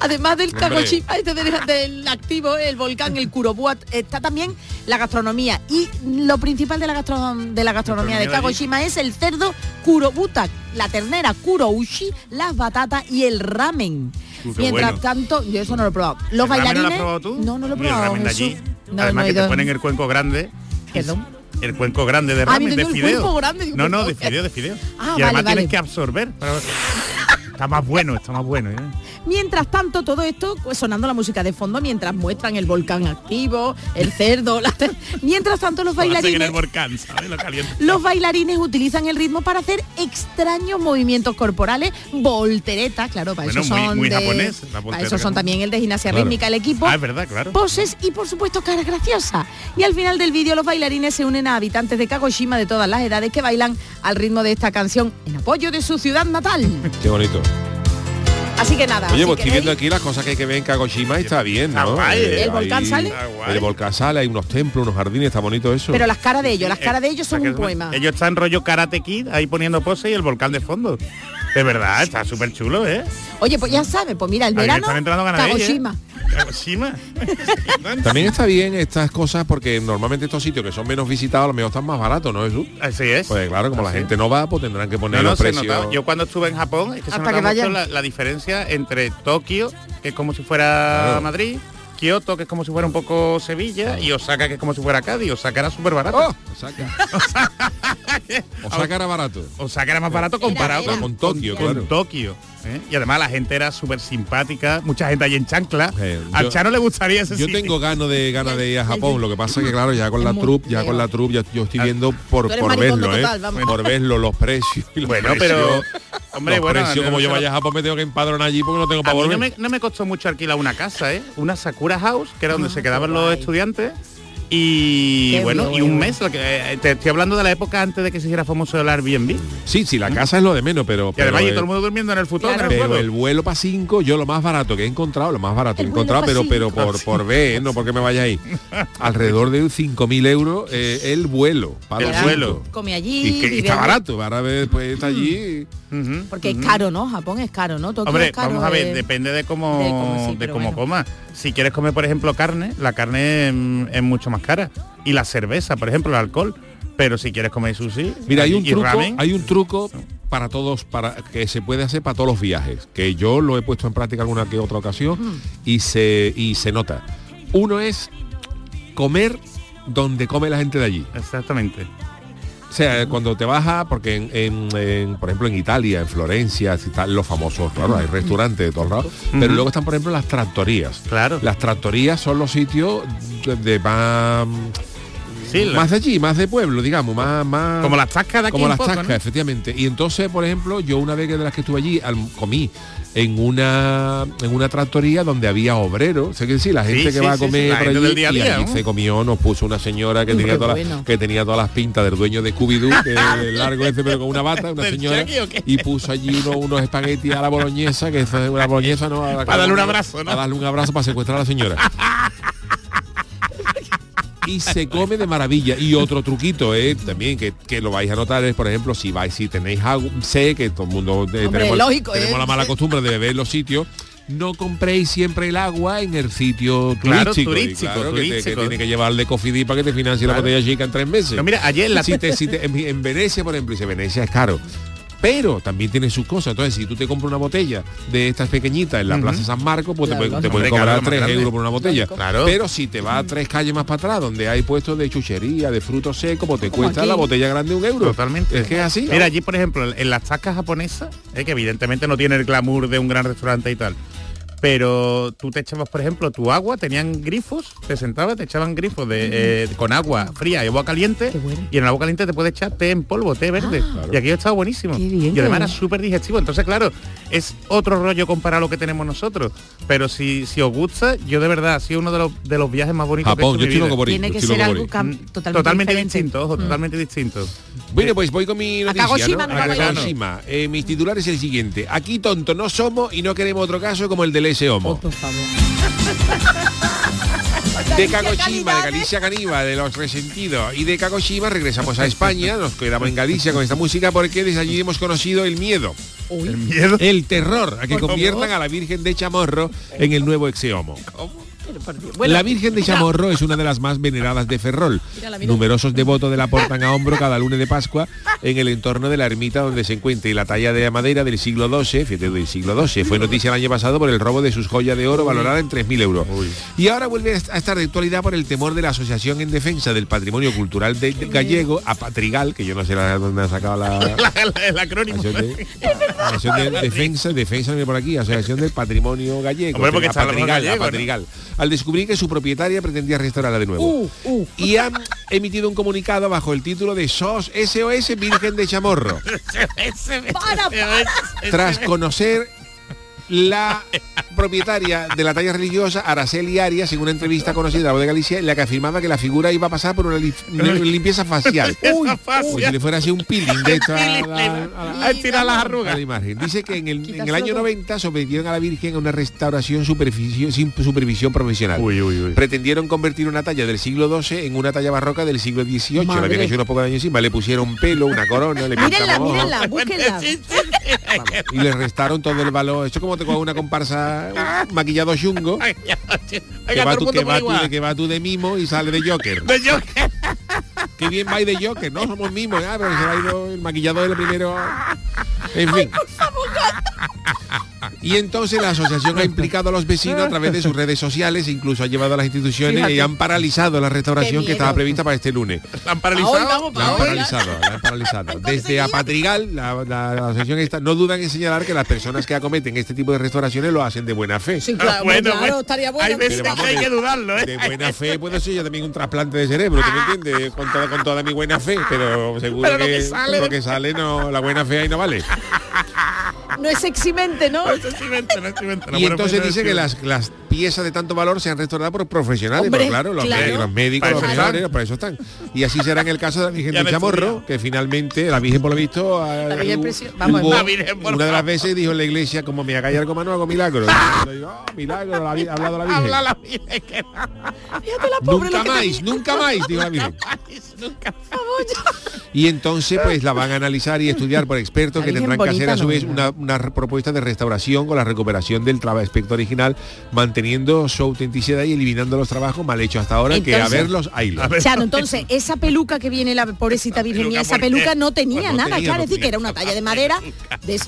Además del. Kagoshima este del, del activo el volcán el Kurobuat está también la gastronomía y lo principal de la, gastro- de la gastronomía de. Kagoshima es el cerdo Kurobuta la ternera Kuroushi las batatas y el ramen mientras bueno. tanto yo eso no lo he probado los ¿El ramen bailarines ¿No lo has probado tú? no no lo he el probado Jesús. allí. no, Además no que te ponen el cuenco grande. Perdón. El cuenco grande de Ah, ramen, de el fideo. grande, digo, no, no, de fideo, de fideo. Ah, y vale, además vale. tienes que absorber. para- Está más bueno, está más bueno. ¿eh? Mientras tanto, todo esto pues, sonando la música de fondo mientras muestran el volcán activo, el cerdo, la- mientras tanto los bailarines el volcán, ¿sabes? Lo caliente. Los bailarines utilizan el ritmo para hacer extraños movimientos corporales, volteretas, claro, para Bueno, eso muy- son muy de- japonés, para eso son también el de gimnasia Claro. rítmica, el equipo. Ah, es verdad, claro. Poses y por supuesto caras graciosas. Y al final del vídeo los bailarines se unen a habitantes de Kagoshima de todas las edades que bailan al ritmo de esta canción en apoyo de su ciudad natal. Qué bonito. Así que nada. Oye, si pues estoy viendo aquí las cosas que hay que ver en Kagoshima y está bien, ¿no? guay, ¿eh? ¿El volcán ahí- sale? El volcán sale, hay unos templos, unos jardines, está bonito eso. Pero las caras de ellos, las caras de ellos sea son un poema. Ellos están rollo Karate Kid ahí poniendo pose y el volcán de fondo. De verdad, está súper chulo, ¿eh? Oye, pues ya sabes, pues mira, el verano, están entrando ¿eh? Kagoshima. Kagoshima. También está bien estas cosas porque normalmente estos sitios que son menos visitados a lo mejor están más baratos, ¿no Jesús? Así es. Pues claro, como la gente no va, pues tendrán que poner No, no, los se precios. notaba. Yo cuando estuve en Japón, es que se Hasta nota que mucho vayan. la, la diferencia entre Tokio, que es como si fuera Claro. Madrid, Kioto, que es como si fuera un poco Sevilla, y Osaka, que es como si fuera Cádiz. Osaka era súper barato. ¡Oh! Osaka. Osaka era barato. Osaka era más barato comparado era. con, Con Tokio, con claro. Tokio. ¿eh? Y además la gente era súper simpática, mucha gente allí en chancla. Eh, Al Chano le gustaría ese Yo sitio. tengo ganas de ganas de ir a Japón, lo que pasa es que claro, ya con la troupe, ya con la troupe, ya yo estoy viendo por, por verlo, total, ¿eh? Por verlo, los precios y los Bueno, precios. pero hombre, los bueno, precios, no- como yo no- vaya a Japón me tengo que empadronar allí porque no tengo para volver. no me, no me costó mucho alquilar una casa, ¿eh? Una Sakura House, que era donde Ah, se quedaban los guay. estudiantes. Y Qué bueno, y un mes, lo que, eh, te estoy hablando de la época antes de que se hiciera famoso el Airbnb. Sí, sí, la casa es lo de menos, pero... Y además pero y todo el el- mundo durmiendo en el futón, Claro. el Pero el vuelo para 5, yo lo más barato que he encontrado, lo más barato que he El encontrado, pero, pero por, por ver, no porque me vaya ahí. Alrededor de 5.000 euros eh, el vuelo. Para El los vuelo. Come allí, Y que y está allí. barato, ahora después está allí. Porque es caro, ¿no? Japón es caro, ¿no? Tokio Hombre, es caro, vamos a ver, eh. depende de cómo, de cómo sí, de pero cómo bueno. comas. Si quieres comer, por ejemplo, carne, la carne mm, es mucho más cara. Y la cerveza, por ejemplo, el alcohol. Pero si quieres comer sushi Mira, hay y- un y truco, ramen, hay un truco para todos, para que se puede hacer para todos los viajes, que yo lo he puesto en práctica alguna que otra ocasión y se y se nota. Uno es comer donde come la gente de allí. Exactamente. O sea, cuando te porque en, en- en, por ejemplo en Italia, en Florencia, están los famosos, claro, hay restaurantes de todos lados, pero luego están por ejemplo las tractorías. Claro. Las tractorías son los sitios de, de más, Sí, la- más de allí, más de pueblo, digamos, más, más como las tascas de aquí como las poco, tascas, ¿no? efectivamente. Y entonces, por ejemplo, yo una vez que de las que estuve allí, al- comí en una en una tractoría donde había obreros, sé que sí, la gente que sí, va a sí, sí, comer por allí, del día a y día, allí ¿no? se comió, nos puso una señora que tenía todas bueno. las, que tenía todas las pintas del dueño de Scooby-Doo, que el largo ese pero con una bata, una ¿Del señora, o y puso allí uno- unos espaguetis a la boloñesa, que eso es una boloñesa, ¿no? A la- Para darle un abrazo, ¿no? Para darle un abrazo para secuestrar a la señora y se come de maravilla. Y otro truquito eh, también que, que lo vais a notar es, por ejemplo, si vais, si tenéis agua, sé que todo el mundo eh, Hombre, tenemos, lógico, tenemos ¿eh? la mala costumbre de beber en los sitios. No compréis siempre el agua en el sitio Claro, turístico. y turístico, claro, que te- Que, tiene que llevarle cofidí para que te financie Claro. la botella chica en tres meses. No, mira, ayer la si te, si te- en, en Venecia, por ejemplo, dice Venecia es caro. Pero también tiene sus cosas. Entonces, si tú te compras una botella de estas pequeñitas en la. Plaza San Marcos, pues Claro, te, pueden- Hombre, cobrar claro, más 3 grande. euros por una botella. Claro. Pero si te vas a tres calles más para atrás, donde hay puestos de chuchería, de frutos secos, pues te Como cuesta aquí. la botella grande un euro. Totalmente. Es que es así. Mira, allí, por ejemplo, en las tascas japonesas, eh, que evidentemente no tiene el glamour de un gran restaurante y tal, pero tú te echabas, por ejemplo, tu agua, tenían grifos, te sentabas, te echaban grifos de, eh, con agua fría y agua caliente, bueno. y en el agua caliente te puedes echar té en polvo, té verde. Y aquello estaba buenísimo. Bien, y además era súper digestivo. Entonces, claro, es otro rollo comparado a lo que tenemos nosotros. Pero si, si os gusta, yo de verdad ha sido uno de los, de los viajes más bonitos Japón, que he yo hecho mi vida. ir. Tiene yo que ser algo Mm, totalmente, distinto, ojo, totalmente distinto. Bueno, pues voy con mi noticia, Kagoshima ¿no? Eh, mi titular es el siguiente. Aquí tonto no somos y no queremos otro caso como el del ese homo. Oh, por favor. De Kagoshima, de Galicia Caníbal, de los resentidos. Y de Kagoshima regresamos a España, nos quedamos en Galicia con esta música porque desde allí hemos conocido el miedo, El miedo. el terror a que conviertan a la Virgen de Chamorro en el nuevo exeomo. Bueno, la Virgen de Chamorro es una de las más veneradas de Ferrol. Mírala, mírala. Numerosos devotos de la portan a hombro cada lunes de Pascua en el entorno de la ermita donde se encuentra y la talla de madera del siglo XII, fíjate del siglo XII, fue noticia el año pasado por el robo de sus joyas de oro valorada en 3.000 euros. Y ahora vuelve a estar de actualidad por el temor de la Asociación en Defensa del Patrimonio Cultural de- de gallego, a Patrigal, que yo no sé la- dónde ha sacado la... La- la- el acrónimo. Asociación de, Asociación de defensa, defensa por aquí, Asociación del Patrimonio Gallego, Hombre, porque a Patrigal, a gallego, ¿no? Al descubrir que su propietaria pretendía restaurarla de nuevo. Uh, uh. Y han emitido un comunicado bajo el título de SOS SOS Virgen de Chamorro. Para, Tras conocer la propietaria de la talla religiosa, Araceli Arias, en una entrevista conocida a la Voz de Galicia, en la que afirmaba que la figura iba a pasar por una li- limpieza facial. Como si le fuera así un peeling de esto a la- a la- A estirar las a arrugas. la imagen. Dice que en el, en el Quitárselo año todo. 90 sometieron a la Virgen a una restauración superfici- sin supervisión profesional. Uy, uy, uy. Pretendieron convertir una talla del siglo XII en una talla barroca del siglo XVIII. Le Madre. habían hecho unos pocos años encima, le pusieron pelo, una corona, le Mírenla, mírenla, búsquenla. y le restaron todo el valor. Esto es como te coge una comparsa un maquillado chungo, que va, tú, que, va por tú, de, igual. que va tú de mimo y sale de Joker. De yo- Qué bien va de Joker, no somos mimos, ah, pero se va a ir el maquillador el primero. En fin. Y entonces la asociación ha implicado a los vecinos a través de sus redes sociales, incluso ha llevado a las instituciones Fíjate. y han paralizado la restauración que estaba prevista para este lunes. La han Hoy paralizado. vamos La han para paralizado, la han paralizado. Desde Apatrigal, la, la, la asociación esta, no dudan en señalar que las personas que acometen este tipo de restauraciones lo hacen de buena fe. Sí, claro, Bueno, claro, bueno. estaría bueno. Hay veces Pero que hay que dudarlo, ¿eh? De buena fe puede ser yo también un trasplante de cerebro, ¿tú me entiendes? Con toda, con toda mi buena fe, pero seguro Pero lo que, que sale- lo que sale no, la buena fe ahí no vale. No es eximente, ¿no? es invento, no es invento. La Y entonces fuente dice que las piezas de tanto valor se han restaurado por profesionales, Hombre, pero claro, los, claro. mé- los médicos, Para los para eso están. Y así será en el caso de la Virgen de Chamorro, que finalmente la Virgen por lo visto La Virgen hubo- vamos, hubo- la Virgen, por una de las veces dijo en la iglesia como me haga algo más no hago milagro. Y digo, "Ah, milagro, la ha hablado la Virgen. Habla la Virgen que no. La pobre Nunca más, nunca más, dijo la Virgen. Nunca. Y entonces pues la van a analizar y estudiar por expertos que tendrán que hacer a su vez una, una propuesta de restauración con la recuperación del trabajo aspecto original, manteniendo su autenticidad y eliminando los trabajos mal hechos hasta ahora, que a verlos, haylos. A ver. Chano, entonces, esa peluca que viene la pobrecita mía, esa peluca no tenía Pues no nada, tenía, claro, no es decir, que era una talla de madera. de-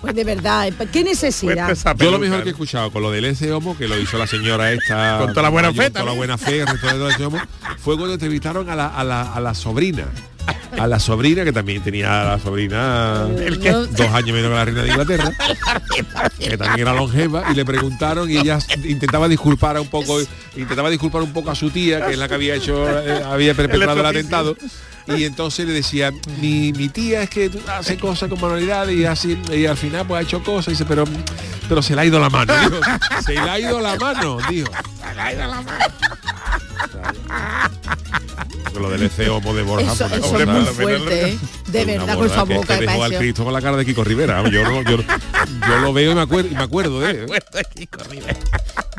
pues de verdad, ¿qué necesidad? Yo lo mejor que he escuchado con lo del ese homo, que lo hizo la señora esta... Con toda la buena fe Con toda la buena fe, el resto de todo ese homo, fue cuando entrevistaron a la, a la, a la sobrina. A la sobrina, que también tenía la sobrina ¿El qué? dos años menos que la reina de Inglaterra, que también era longeva, y le preguntaron y ella intentaba disculpar a un poco, intentaba disculpar un poco a su tía, que es la que había hecho, eh, había perpetrado el atentado. Y entonces le decía, mi, mi tía es que hace cosas con manualidades y así, y al final pues ha hecho cosas, y dice, pero, pero se le ha ido la mano. dijo. se le ha ido la mano, dijo. Lo del ese homo de Borja. Eso, pues, eso una es muy cosa- fuerte, ¿eh? De verdad, con borda esa que- boca que de dejó al pareció. Cristo con la cara de Kiko Rivera. Yo, yo, yo lo veo y me acuerdo, y me acuerdo de él.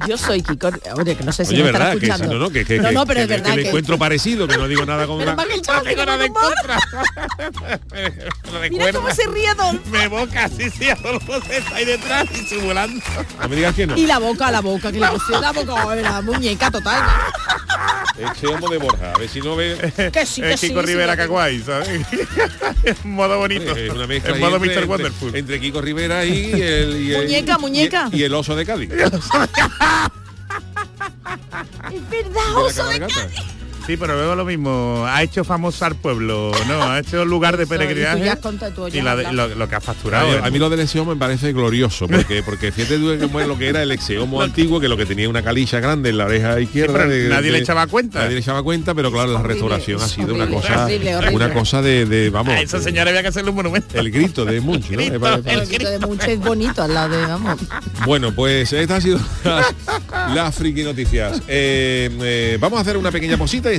Yo soy Kiko, oye, que no sé si Oye, me verdad, que, escuchando. no, no, que, que, no, que- no, pero que- es verdad que que... encuentro parecido, que no digo nada con Pero una... No tengo nada en contra. Me Mira cómo se ríe Adolfo. Me boca así, sí, Adolfo se está ahí detrás disimulando. No me digas que no. Y la boca, la boca, que le pusieron la boca, oh, la muñeca total. Ese homo de Borja, a ver si no ve... Que sí, que Es sí. Kiko sí, Rivera Kawaii, ¿sabes? en modo bonito. Es una mezcla en modo entre, Mr. entre- Wonderful. entre Kiko Rivera y el... y el- Muñeca, y- muñeca. Y, el oso de Cádiz. Es verdad, oso de cabalgata. Sí, pero luego lo mismo. Ha hecho famoso al pueblo, ¿no? Ha hecho lugar de y peregrinaje. ya has contado, tú ya Y la hablado. lo, lo que ha facturado. a mí lo del exeomo me parece glorioso, porque porque fíjate tú cómo es lo que era el exeomo antiguo, que lo que tenía una calilla grande en la oreja izquierda. pero de- nadie de- le echaba cuenta. Nadie le echaba cuenta, pero claro, la Horrible, restauración ha sido una cosa, horrible, una cosa de, de, vamos, a esa señora había que hacerle un monumento. el grito de Munch, ¿no? Grito, El grito de mucho es bonito al lado de, vamos. Bueno, pues estas han sido las, las friki noticias. Eh, eh, vamos a hacer una pequeña posita y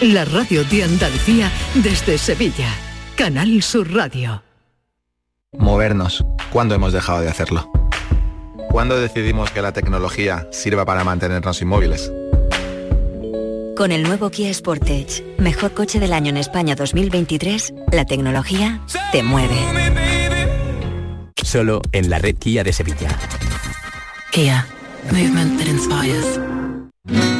La radio de Andalucía desde Sevilla. Canal Sur Radio. Movernos. ¿Cuándo hemos dejado de hacerlo? ¿Cuándo decidimos que la tecnología sirva para mantenernos inmóviles? Con el nuevo Kia Sportage, mejor coche del año en España 2023, la tecnología te mueve. Solo en la red Kia de Sevilla. Kia. Movement that inspires.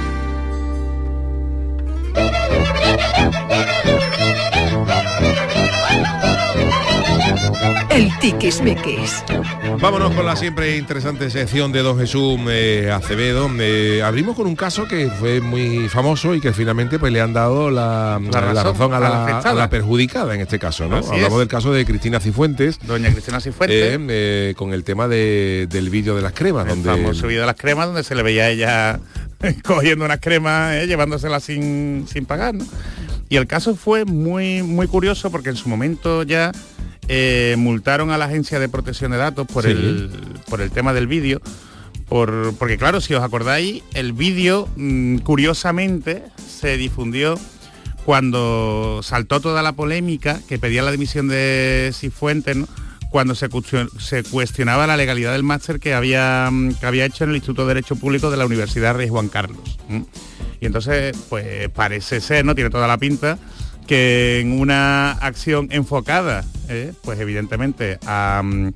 Thank you. El tiquismiquis. Vámonos con la siempre interesante sección de don Jesús eh, Acevedo. Eh, abrimos con un caso que fue muy famoso y que finalmente pues le han dado la, la razón razón, a, a la a perjudicada en este caso. ¿no? Así Hablamos es. del caso de Cristina Cifuentes. Doña Cristina Cifuentes. eh, eh, con el tema de- del vídeo de las cremas. El donde famoso vídeo de las cremas donde se le veía a ella cogiendo unas cremas, eh, llevándoselas sin, sin pagar, ¿no? Y el caso fue muy, muy curioso porque en su momento ya eh, multaron a la Agencia de Protección de Datos por, Sí. el, por el tema del vídeo. Por, porque claro, si os acordáis, el vídeo mm, curiosamente se difundió cuando saltó toda la polémica que pedía la dimisión de Cifuentes, ¿no? cuando se, cuestion- se cuestionaba la legalidad del máster que había, mm, que había hecho en el Instituto de Derecho Público de la Universidad Rey Juan Carlos. Y entonces, pues parece ser, ¿no? Tiene toda la pinta que en una acción enfocada, ¿eh? pues evidentemente a, mm,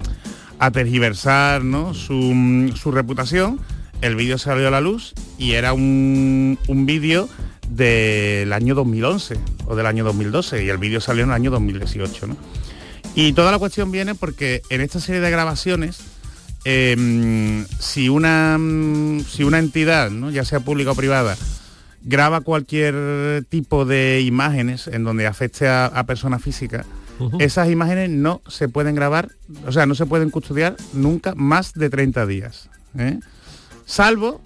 a tergiversar ¿no? su, mm, su reputación, el vídeo salió a la luz y era un, un vídeo del año 2011 o del año 2012 y el vídeo salió en el año 2018. ¿no? Y toda la cuestión viene porque en esta serie de grabaciones, eh, si, una, mm, si una entidad, ¿no? ya sea pública o privada, graba cualquier tipo de imágenes en donde afecte a, a personas físicas, esas imágenes no se pueden grabar, o sea, no se pueden custodiar nunca más de 30 días. ¿eh? Salvo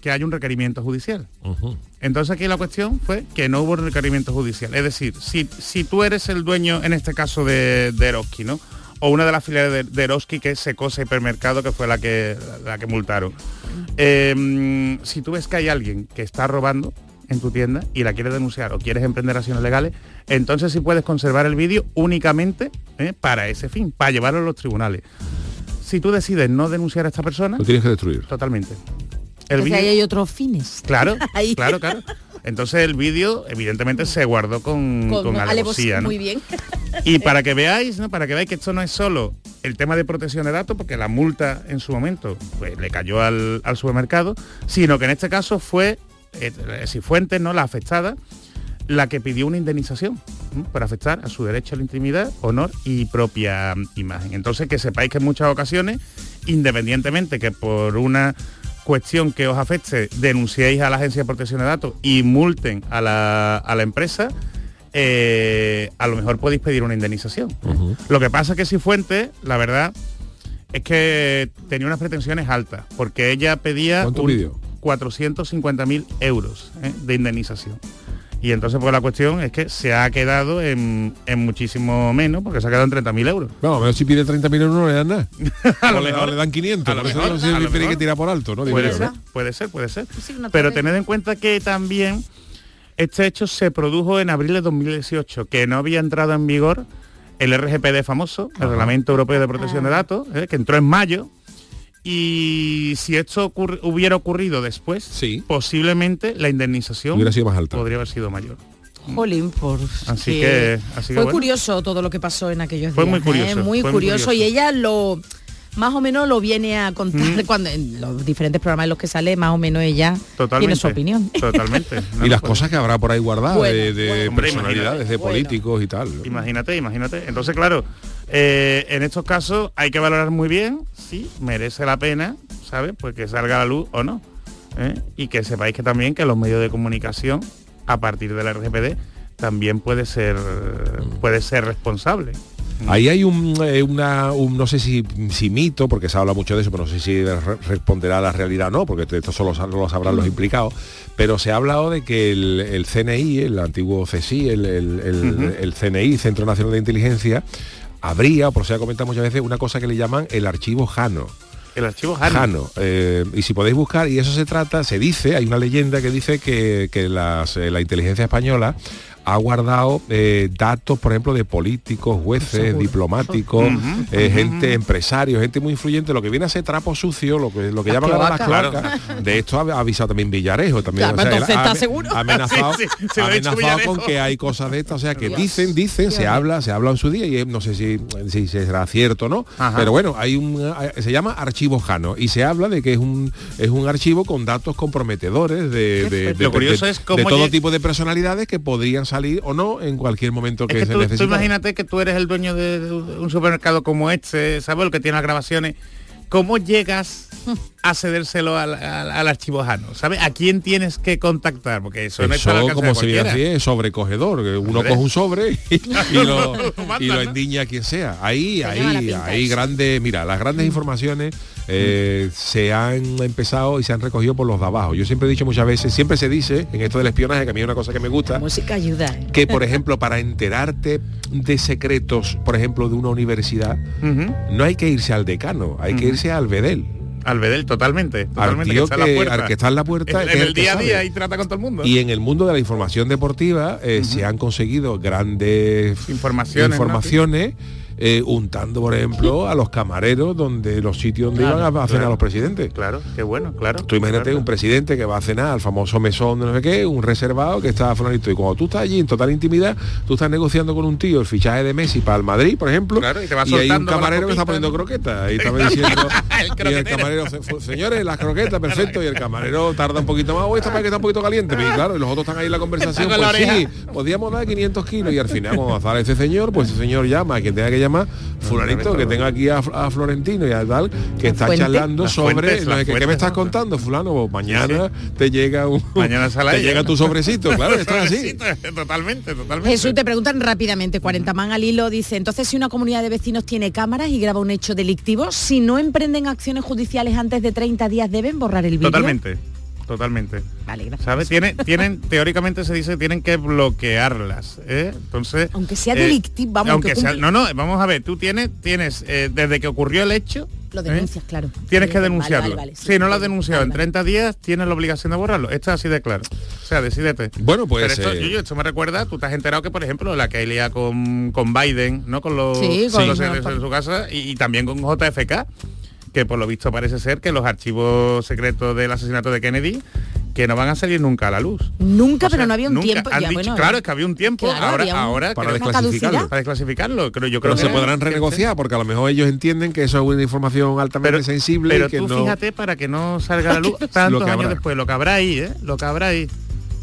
que haya un requerimiento judicial. Entonces aquí la cuestión fue que no hubo requerimiento judicial. Es decir, si, si tú eres el dueño, en este caso de, de Eroski, ¿no? O una de las filiales de, de Eroski, que es Secosa Hipermercado, que fue la que, la que multaron. Eh, si tú ves que hay alguien que está robando en tu tienda y la quieres denunciar o quieres emprender acciones legales, entonces sí puedes conservar el vídeo únicamente ¿eh? para ese fin, para llevarlo a los tribunales. Si tú decides no denunciar a esta persona, Lo tienes que destruir. totalmente. El vídeo- ahí hay otros fines. Claro, Ahí. claro, claro. Entonces el vídeo evidentemente se guardó con, Con, con alevosía, alevosía, ¿no? muy bien. Y para que veáis, ¿no? Para que veáis que esto no es solo el tema de protección de datos, porque la multa en su momento pues, le cayó al, al supermercado, sino que en este caso fue eh, Cifuentes, ¿no? La afectada, la que pidió una indemnización por afectar a su derecho a la intimidad, honor y propia imagen. Entonces que sepáis que en muchas ocasiones, independientemente que por una cuestión que os afecte, denunciéis a la Agencia de Protección de Datos y multen a la, a la empresa, eh, a lo mejor podéis pedir una indemnización. Lo que pasa es que Cifuentes, la verdad, es que tenía unas pretensiones altas, porque ella pedía ¿Cuánto un pidió? 450.000 euros ¿eh? de indemnización. Y entonces pues la cuestión es que se ha quedado en, en muchísimo menos, porque se ha quedado en 30.000 euros. Vamos, a ver si pide 30.000 euros no le dan nada. A lo o, le, mejor. o le dan 500. A lo mejor, no se tiene que tirar por alto, ¿no? Puede ser, ¿no? puede ser, puede ser. Pero tened en cuenta que también este hecho se produjo en abril de 2018, que no había entrado en vigor el RGPD famoso, el Reglamento Europeo de Protección de Datos, ¿eh? que entró en mayo. Y si esto ocurri- hubiera ocurrido después, posiblemente la indemnización Hubiera sido más alta. podría haber sido mayor. Jolín, por Así sí. que- así que fue bueno. curioso todo lo que pasó en aquellos Fue días. muy curioso, ¿eh? muy fue muy curioso y curioso. ella lo más o menos lo viene a contar Mm. cuando en los diferentes programas en los que sale, más o menos ella Totalmente. tiene su opinión. Totalmente. y las cosas que habrá por ahí guardadas Bueno, de, de bueno. Hombre, personalidades, de Bueno. políticos y tal. Imagínate, imagínate. Entonces, claro, eh, en estos casos hay que valorar muy bien si merece la pena, ¿sabes? Pues que salga a la luz o no. ¿eh? Y que sepáis que también que los medios de comunicación, a partir de la RGPD, también puede ser, puede ser responsable. Ahí hay un, eh, una, un- no sé si, si mito, porque se habla mucho de eso, pero no sé si re- responderá a la realidad o no, porque esto solo lo sabrán los implicados, pero se ha hablado de que el, el CNI, el antiguo CSI, el, el- el- Ujú. el CNI, Centro Nacional de Inteligencia, habría, por si ha comentado muchas veces, una cosa que le llaman el archivo Jano. El archivo Jano. eh, y si podéis buscar, y eso se trata, se dice, hay una leyenda que dice que, que las, eh, la inteligencia española ha guardado eh, datos, por ejemplo, de políticos, jueces, diplomáticos, eh, gente, empresarios, gente muy influyente, lo que viene a ser trapo sucio, lo que, lo que Las llaman ahora las cloacas. De esto ha, avisado también Villarejo. También, Claro, o sea, él entonces ha- está seguro. amenazado, Sí, sí, se amenazado con que hay cosas de estas, o sea, que Dios. dicen, dicen, se habla, se habla en su día y no sé si, si será cierto o no, Ajá. pero bueno, hay un eh, se llama archivo Jano y se habla de que es un es un archivo con datos comprometedores de, de- de- Lo curioso es cómo todo tipo de personalidades que podrían salir o no en cualquier momento que, Es que se tú, tú necesite. imagínate que tú eres el dueño de un supermercado como este, ¿sabes? El que tiene las grabaciones. ¿Cómo llegas a cedérselo al, al, al archivojano? ¿Sabes? ¿A quién tienes que contactar? Porque eso, no está al Eso, como se dice así, es sobrecogedor. Uno coge un sobre y, y lo, Lo y lo manda, ¿no? endiña a quien sea. Ahí, ahí, ahí eso. grandes, mira, las grandes informaciones eh, se han empezado y se han recogido por los de abajo. Yo siempre he dicho muchas veces, siempre se dice en esto del espionaje, que a mí es una cosa que me gusta, Música ayuda. ¿eh? que por ejemplo para enterarte de secretos, por ejemplo, de una universidad, no hay que irse al decano, hay que irse al bedel. Al Bedel, totalmente. Al totalmente tío está en la que, puerta. al que está en la puerta. En, que en el día a día y trata con todo el mundo. Y en el mundo de la información deportiva eh, se han conseguido grandes Informaciones, ¿no? Eh, untando, por ejemplo, a los camareros donde los sitios donde Claro, iban a, a cenar los presidentes. Claro, qué bueno, claro. Tú imagínate Claro. un presidente que va a cenar al famoso mesón de no sé qué, un reservado que está fulanito. Y cuando tú estás allí en total intimidad, tú estás negociando con un tío el fichaje de Messi para el Madrid, por ejemplo, Claro, y te va hay un camarero que está poniendo croquetas. Y estaba diciendo, El y el croquetero. camarero, "Se- fu- señores, las croquetas, perfecto. Y el camarero tarda un poquito más, hoy está para que está un poquito caliente. Y claro, y los otros están ahí en la conversación, pues sí, podíamos dar 500 kilos. Y al final, cuando sale ese señor, pues ese señor llama a quien tenga que llamar, fulanito, que tenga aquí a, a Florentino y a tal, que está fuente. charlando Las sobre fuentes, no las sé, ¿qué, ¿qué me estás contando, fulano? Pues mañana te llega un Mañana sale te ella, llega tu sobrecito, claro, esto es así. Sobrecito, Totalmente, totalmente. Jesús, te preguntan rápidamente, 40 man al hilo, dice, entonces si una comunidad de vecinos tiene cámaras y graba un hecho delictivo, si no emprenden acciones judiciales antes de 30 días, ¿deben borrar el vídeo? Totalmente. Totalmente. Vale, gracias. ¿Sabes? Tienen, tienen, teóricamente se dice que tienen que bloquearlas. ¿eh? Entonces. Aunque sea eh, delictivo, vamos, aunque que sea, no, no, vamos a ver, tú tienes, tienes, eh, desde que ocurrió el hecho, Lo ¿eh? denuncias, claro. tienes que denunciarlo. vale, vale, sí, si no lo has denunciado vale, en 30 días, tienes la obligación de borrarlo. Esto es así de claro. O sea, decídete. Bueno, pues, Pero esto, eh, yo- yo- esto me recuerda, tú te has enterado que, por ejemplo, la que hay con, con Biden, ¿no? Con los, Sí, con los en su casa y, y también con JFK, que por lo visto parece ser que los archivos secretos del asesinato de Kennedy que no van a salir nunca a la luz. Nunca, O sea, pero no había un nunca. tiempo. Han ya, dicho- bueno, claro, es que había un tiempo. Claro, ahora, un- ahora Para desclasificarlo. para desclasificarlo. Creo, yo creo Pero que se podrán renegociar porque a lo mejor ellos entienden que eso es una información altamente sensible Pero y que tú no fíjate para que no salga a la luz tantos años después, lo que habrá ahí, ¿eh? Lo que habrá ahí.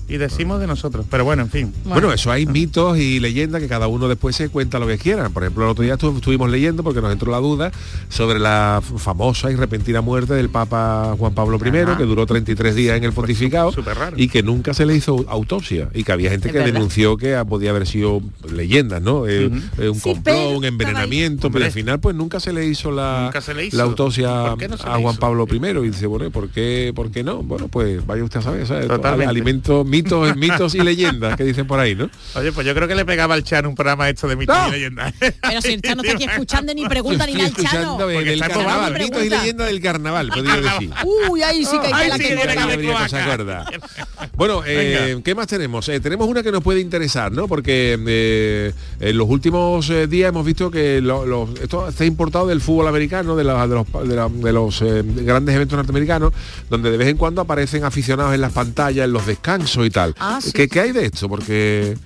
Y decimos de nosotros. Pero bueno, en fin. Bueno, eso hay mitos y leyendas que cada uno después se cuenta lo que quieran. Por ejemplo, el otro día estu- estuvimos leyendo, porque nos entró la duda, sobre la famosa y repentina muerte del Papa Juan Pablo I, Ajá. que duró 33 días en el pontificado súper raro. y que nunca se le hizo autopsia. Y que había gente que verdad. denunció que podía haber sido leyendas, ¿no? Eh, eh, un Sí, complot, pero un envenenamiento, pero al final pues nunca se le hizo la, le hizo. la autopsia ¿Por qué no se a Juan hizo? Pablo I. Y dice, bueno, ¿por qué, ¿por qué no? Bueno, pues vaya usted a saber, ¿sabes? Totalmente. Alimentos, mitos, mitos y leyendas que dicen por ahí, ¿no? Oye, pues yo creo que le pegaba al Chan un programa esto de mitos ¡No! y leyendas. Pero si el Chano está aquí escuchando ni pregunta ni nada el Chano. Porque del carnaval, mitos y leyendas del carnaval, podría decir. Uy, ahí sí que hay sí, que que se acuerda. Bueno, eh, ¿qué más tenemos? Eh, tenemos una que nos puede interesar, ¿no? Porque eh, en los últimos eh, días hemos visto que lo- los- esto está importado del fútbol americano, de, la- de los, de la- de los, eh, grandes eventos norteamericanos, donde de vez en cuando aparecen aficionados en las pantallas, en los descansos y tal. Ah, sí, ¿Qué, qué hay de esto? Porque...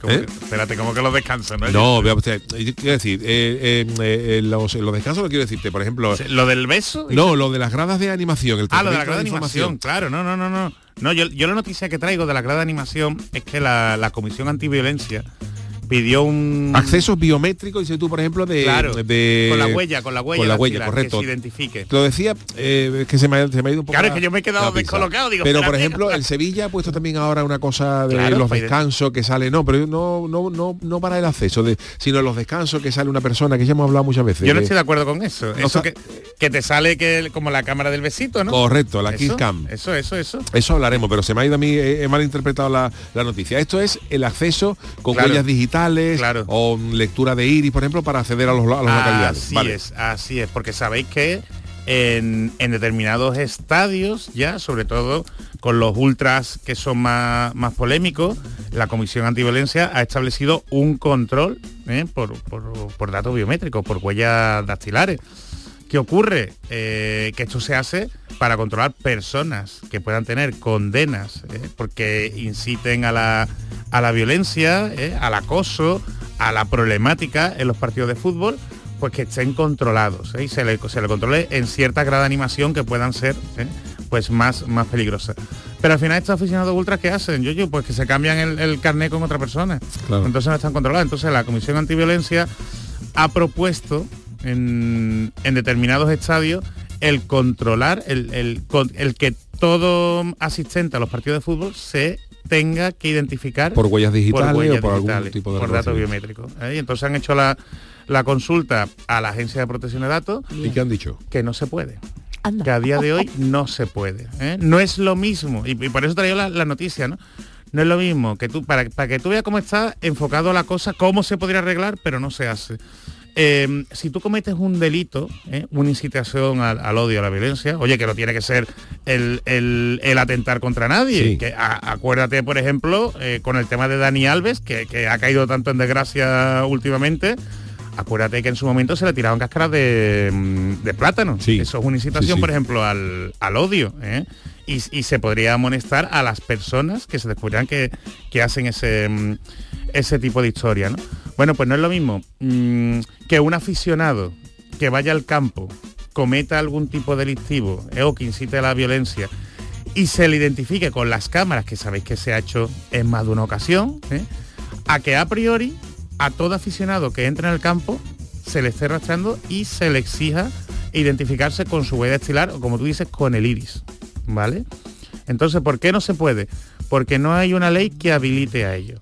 Como ¿Eh? que- espérate, como que los descansan, ¿no? No, vea usted, eh, quiero decir, eh, eh, eh, los, los descansos no quiero decirte, por ejemplo... Lo del beso. No, lo de las gradas de animación. El Ah, lo de la grada de animación, claro, no, no, no, no. No, yo, yo la noticia que traigo de la grada de animación es que la, la Comisión Antiviolencia pidió un Accesos biométricos, dices tú, por ejemplo, de, claro, de- con la huella, con la huella, con la huella, dactilar, correcto. que se identifique. Lo decía, eh, es que se me, ha, se me ha ido un poco. Claro, la- es que yo me he quedado descolocado, digo, Pero, por ejemplo, el Sevilla ha puesto también ahora una cosa de Claro, los descansos que sale, no, pero no, no, no, no para el acceso, de, sino los descansos que sale una persona, que ya hemos hablado muchas veces. Yo no estoy de acuerdo con eso. No eso que, que te sale que como la cámara del besito, ¿no? Correcto, la Eso, Cam. Eso, eso, eso. Eso hablaremos, pero se me ha ido a mí, he, he malinterpretado la, la noticia. Esto es el acceso con Claro. huellas digitales Claro. o lectura de iris, por ejemplo, para acceder a, los, a las localidades. Así Vale. es, así es, porque sabéis que en, en determinados estadios ya, sobre todo con los ultras que son más, más polémicos, la Comisión Antiviolencia ha establecido un control ¿eh? por, por- por datos biométricos, por huellas dactilares. ¿Qué ocurre? Eh, que esto se hace para controlar personas que puedan tener condenas ¿eh? porque inciten a la, a la violencia, ¿eh? al acoso, a la problemática en los partidos de fútbol, pues que estén controlados y se le, se le controle en cierta grado de animación que puedan ser pues más, más peligrosas. Pero al final estos aficionados ultras que hacen, yo, yo, pues que se cambian el, el carnet con otra persona. Claro. Entonces no están controlados. Entonces la Comisión Antiviolencia ha propuesto en, en determinados estadios el controlar, el, el, con- el que todo asistente a los partidos de fútbol se tenga que identificar Por huellas digitales huellas por algún digitales, tipo de por datos biométricos. ¿eh? Y entonces han hecho la, la consulta a la Agencia de Protección de Datos. ¿Y qué han dicho? Que no se puede. Que a día de hoy no se puede. ¿eh? No es lo mismo, y, y por eso traigo la, la noticia, ¿no? No es lo mismo que tú, para, para que tú veas cómo está enfocado la cosa, cómo se podría arreglar, pero no se hace. Eh, si tú cometes un delito, ¿eh? una incitación al, al odio, a la violencia, oye, que no tiene que ser el, el- el atentar contra nadie. Sí. Que, a- acuérdate, por ejemplo, eh, con el tema de Dani Alves, que, que ha caído tanto en desgracia últimamente. Acuérdate que en su momento se le tiraban cáscaras de, mm, de plátano. Eso es una incitación, Sí, sí. por ejemplo, al, al odio. ¿eh? Y, y se podría amonestar a las personas que se descubrieran que, que hacen ese, mm, ese tipo de historia. ¿no? Bueno, pues no es lo mismo mm, que un aficionado que vaya al campo cometa algún tipo delictivo ¿eh? o que incite a la violencia y se le identifique con las cámaras, que sabéis que se ha hecho en más de una ocasión, ¿eh? a que a priori a todo aficionado que entre en el campo se le esté rastreando y se le exija identificarse con su huella estilar o como tú dices con el iris, ¿vale? Entonces, ¿por qué no se puede? Porque no hay una ley que habilite a ello.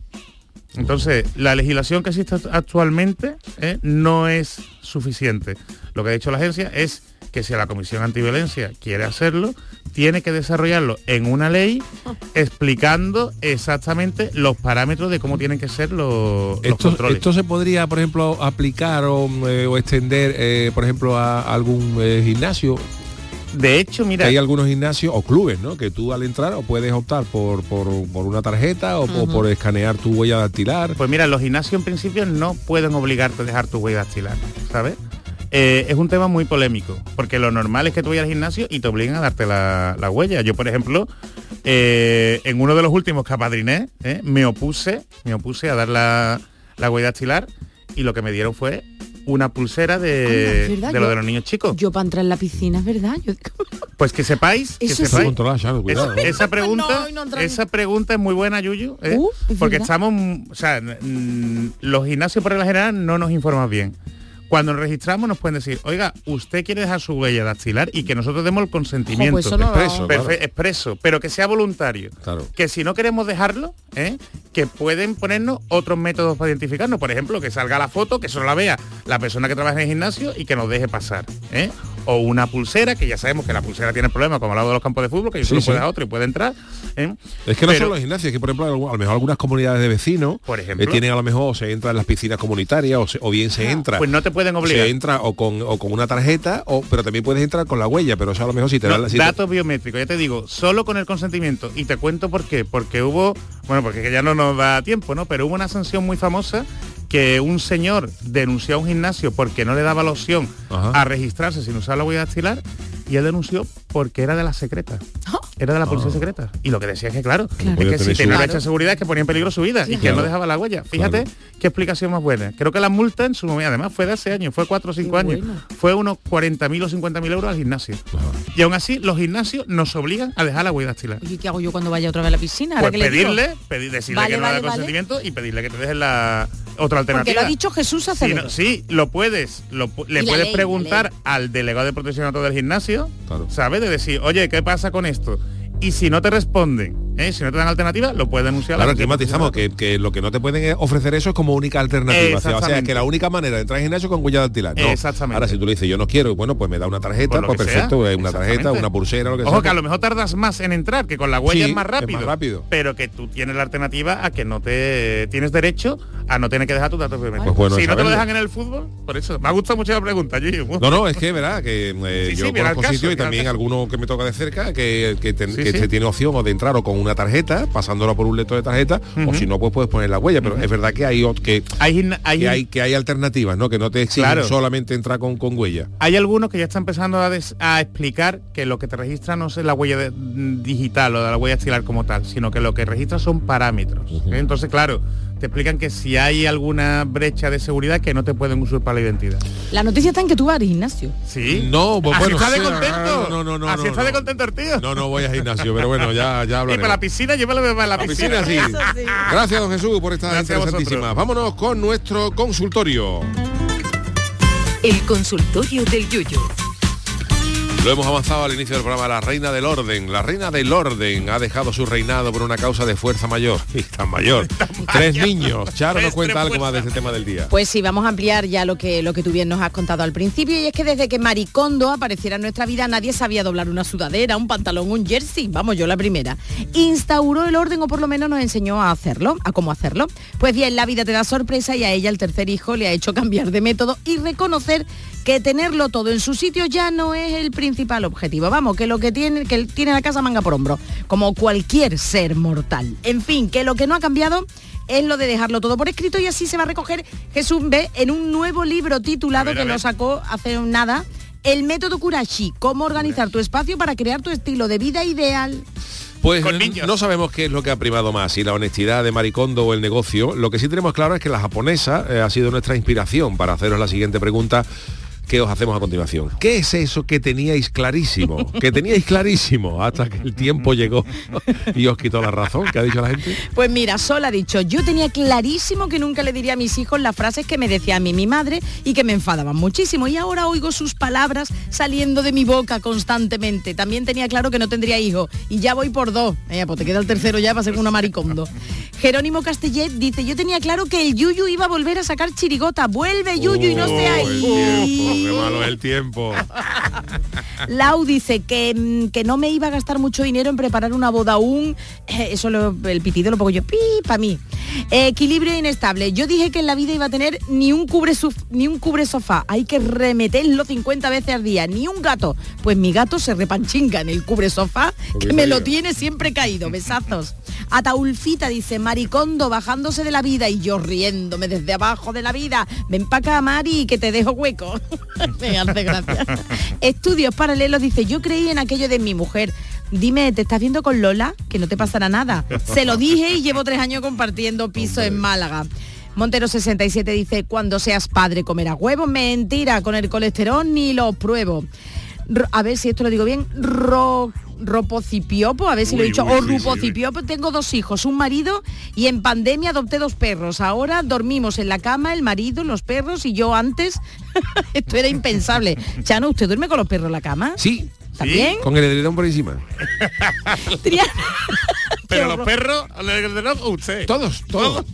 Entonces, la legislación que existe actualmente ¿eh? no es suficiente. Lo que ha dicho la agencia es que si la Comisión Antiviolencia quiere hacerlo, tiene que desarrollarlo en una ley explicando exactamente los parámetros de cómo tienen que ser los, los Esto, controles. esto se podría, por ejemplo, aplicar o, eh, o extender, eh, por ejemplo, a algún eh, gimnasio. De hecho, mira, hay algunos gimnasios o clubes, ¿no? Que tú al entrar o puedes optar por, por, por una tarjeta o, por escanear tu huella dactilar. Pues mira, los gimnasios en principio no pueden obligarte a dejar tu huella dactilar, ¿sabes? Eh, es un tema muy polémico, porque lo normal es que tú vayas al gimnasio y te obliguen a darte la, la huella. Yo, por ejemplo, eh, en uno de los últimos que apadriné, ¿eh? me opuse, me opuse a dar la, la huella dactilar y lo que me dieron fue una pulsera de, Anda, de lo yo- de los niños chicos. Yo para entrar en la piscina, es verdad. Yo- Pues que sepáis, que sí. sepáis. Controlar, Charo, cuidado, Esa- ¿eh? esa pregunta, No, no entrar- esa pregunta es muy buena, Yuyu, ¿eh? Uh, es porque verdad. estamos, o sea, los gimnasios por regla general no nos informan bien. Cuando nos registramos nos pueden decir, oiga, usted quiere dejar su huella dactilar y que nosotros demos el consentimiento. pues no claro. expreso, pero que sea voluntario. Claro. Que si no queremos dejarlo, ¿eh? que pueden ponernos otros métodos para identificarnos. Por ejemplo, que salga la foto, que solo la vea la persona que trabaja en el gimnasio y que nos deje pasar. ¿eh? O una pulsera, que ya sabemos que la pulsera tiene problemas, como hablado de los campos de fútbol, que yo Sí, sí. puede a otro y puede entrar. ¿eh? Es que no Pero- son los gimnasios, que por ejemplo a lo mejor algunas comunidades de vecinos Por ejemplo. eh, tienen a lo mejor se entra en las piscinas comunitarias o, se- o bien se entra. Pues no te pueden obligar. Se entra o con, o con una tarjeta, o, pero también puedes entrar con la huella, pero eso a lo mejor si te No, dan la si te- datos biométricos, ya te digo, solo con el consentimiento. Y te cuento por qué. Porque hubo, bueno, porque que ya no nos da tiempo, ¿no? Pero hubo una sanción muy famosa que un señor denunció a un gimnasio porque no le daba la opción Ajá. a registrarse sin usar la huella dactilar y él denunció porque era de la secreta. Era de la policía secreta. Y lo que decía es que, claro, es que si tenía brecha de seguridad es que ponía en peligro su vida y que Claro. no dejaba la huella. Fíjate qué explicación más buena. Creo que la multa en su momento, además fue de hace años, fue 4 o 5 años, fue unos 40.000 o 50.000 euros al gimnasio. Y aún así, los gimnasios nos obligan a dejar la huella dactilar. ¿Y qué hago yo cuando vaya otra vez a la piscina? Pues pedirle, pedir, decirle Vale, que no vale, da vale. consentimiento y pedirle que te dejen la otra alternativa. Porque lo ha dicho Jesús hace Sí, no, sí, lo puedes, lo le puedes ley, preguntar al delegado de protección a todo del gimnasio, Claro. ¿sabes? De decir, oye, ¿qué pasa con esto? Y si no te responden, ¿eh? si no te dan alternativa, lo puedes denunciar. Claro, aquí matizamos que, que lo que no te pueden ofrecer eso es como única alternativa. O sea, O sea, Exactamente. que la única manera de entrar al gimnasio es con huella dactilar. No. Exactamente. Ahora, si tú le dices, yo no quiero, bueno, pues me da una tarjeta, Pues perfecto, sea. una tarjeta, una pulsera, lo que Ojo sea. que a lo mejor tardas más en entrar, que con la huella Sí, es, más es más rápido. Pero que tú tienes la alternativa a que no te tienes derecho a no tener que dejar tus datos biométricos. Pues bueno si no te lo dejan en el fútbol, por eso. Me ha gustado mucho la pregunta, Gigi. No, no, es que verdad que eh, Sí, yo sí, conozco sitios y también alguno que me toca de cerca que, que, ten- tiene opción o de entrar o con una tarjeta, pasándola por un lector de tarjeta, o si no, pues puedes poner la huella. Pero es verdad que hay que, Hay, que hay que hay alternativas, ¿no? Que no te exigen Claro. solamente entrar con, con huella. Hay algunos que ya están empezando a, des- a explicar que lo que te registra no es la huella de- digital o de la huella estilar como tal, sino que lo que registra son parámetros. ¿eh? Entonces, claro, te explican que si hay alguna brecha de seguridad que no te pueden usurpar la identidad. La noticia está en que tú vas al gimnasio. Sí. No, pues Así bueno, está de contento. no, no, no, Así no, está no. de contento el tío. No, no voy al gimnasio, pero bueno, ya, ya Y para la piscina, yo me lo veo para la, La piscina, sí. Gracias, don Jesús, por esta Gracias interesantísima. Vámonos con nuestro consultorio. El consultorio del Yuyo. Lo hemos avanzado al inicio del programa, la reina del orden. La reina del orden ha dejado su reinado por una causa de fuerza mayor. Y tan mayor. Tres niños. Charo nos cuenta algo más de este tema del día. Pues sí, vamos a ampliar ya lo que, lo que tú bien nos has contado al principio y es que desde que Maricondo apareciera en nuestra vida nadie sabía doblar una sudadera, un pantalón, un jersey, vamos yo la primera. Instauró el orden o por lo menos nos enseñó a hacerlo, a cómo hacerlo. Pues bien, la vida te da sorpresa y a ella el tercer hijo le ha hecho cambiar de método y reconocer que tenerlo todo en su sitio ya no es el principal objetivo. Vamos, que lo que tiene, que tiene la casa manga por hombro, como cualquier ser mortal. En fin, que lo que no ha cambiado es lo de dejarlo todo por escrito y así se va a recoger Jesús B en un nuevo libro titulado A ver, a que lo sacó hace nada. El método Kurashi, cómo organizar tu espacio para crear tu estilo de vida ideal. Pues no sabemos qué es lo que ha primado más, si la honestidad de Maricondo o el negocio. Lo que sí tenemos claro es que la japonesa eh, ha sido nuestra inspiración para haceros la siguiente pregunta que os hacemos a continuación. ¿Qué es eso que teníais clarísimo? Que teníais clarísimo hasta que el tiempo llegó y os quitó la razón. ¿Qué ha dicho la gente? Pues mira, Sol ha dicho, yo tenía clarísimo que nunca le diría a mis hijos las frases que me decía a mí mi madre y que me enfadaban muchísimo. Y ahora oigo sus palabras saliendo de mi boca constantemente. También tenía claro que no tendría hijos. Y ya voy por dos. Eh, pues te queda el tercero ya para ser una maricondo. Jerónimo Castellet dice, yo tenía claro que el Yuyu iba a volver a sacar chirigota. Vuelve Yuyu y no esté ahí. Qué malo es el tiempo. Lau dice que, mm, que no me iba a gastar mucho dinero en preparar una boda aún. Eh, eso lo- el pitido lo pongo yo, pi, para mí. Eh, equilibrio inestable. Yo dije que en la vida iba a tener ni un cubre suf- ni un cubre sofá. Hay que remeterlo 50 veces al día. Ni un gato. Pues mi gato se repanchinga en el cubre sofá, que me lo tiene siempre caído. Besazos. Ataulfita dice, Maricondo bajándose de la vida y yo riéndome desde abajo de la vida. Ven para acá, Mari, que te dejo hueco. me hace gracia. Estudios paralelos dice, yo creí en aquello de mi mujer. Dime, ¿te estás viendo con Lola? Que no te pasará nada. Se lo dije y llevo tres años compartiendo piso en Málaga. Montero 67 dice, cuando seas padre comerás huevos. Mentira, con el colesterol ni los pruebo. A ver si esto lo digo bien. Ro, ropocipiopo, a ver si lo he dicho. o sí, sí, rupocipiopo. Tengo dos hijos, un marido y en pandemia adopté dos perros. Ahora dormimos en la cama, el marido, los perros y yo antes. esto era impensable. Chano, ¿usted duerme con los perros en la cama? Sí. ¿También? Con el edredón por encima. Pero los perros, ¿o usted. Todos, todos.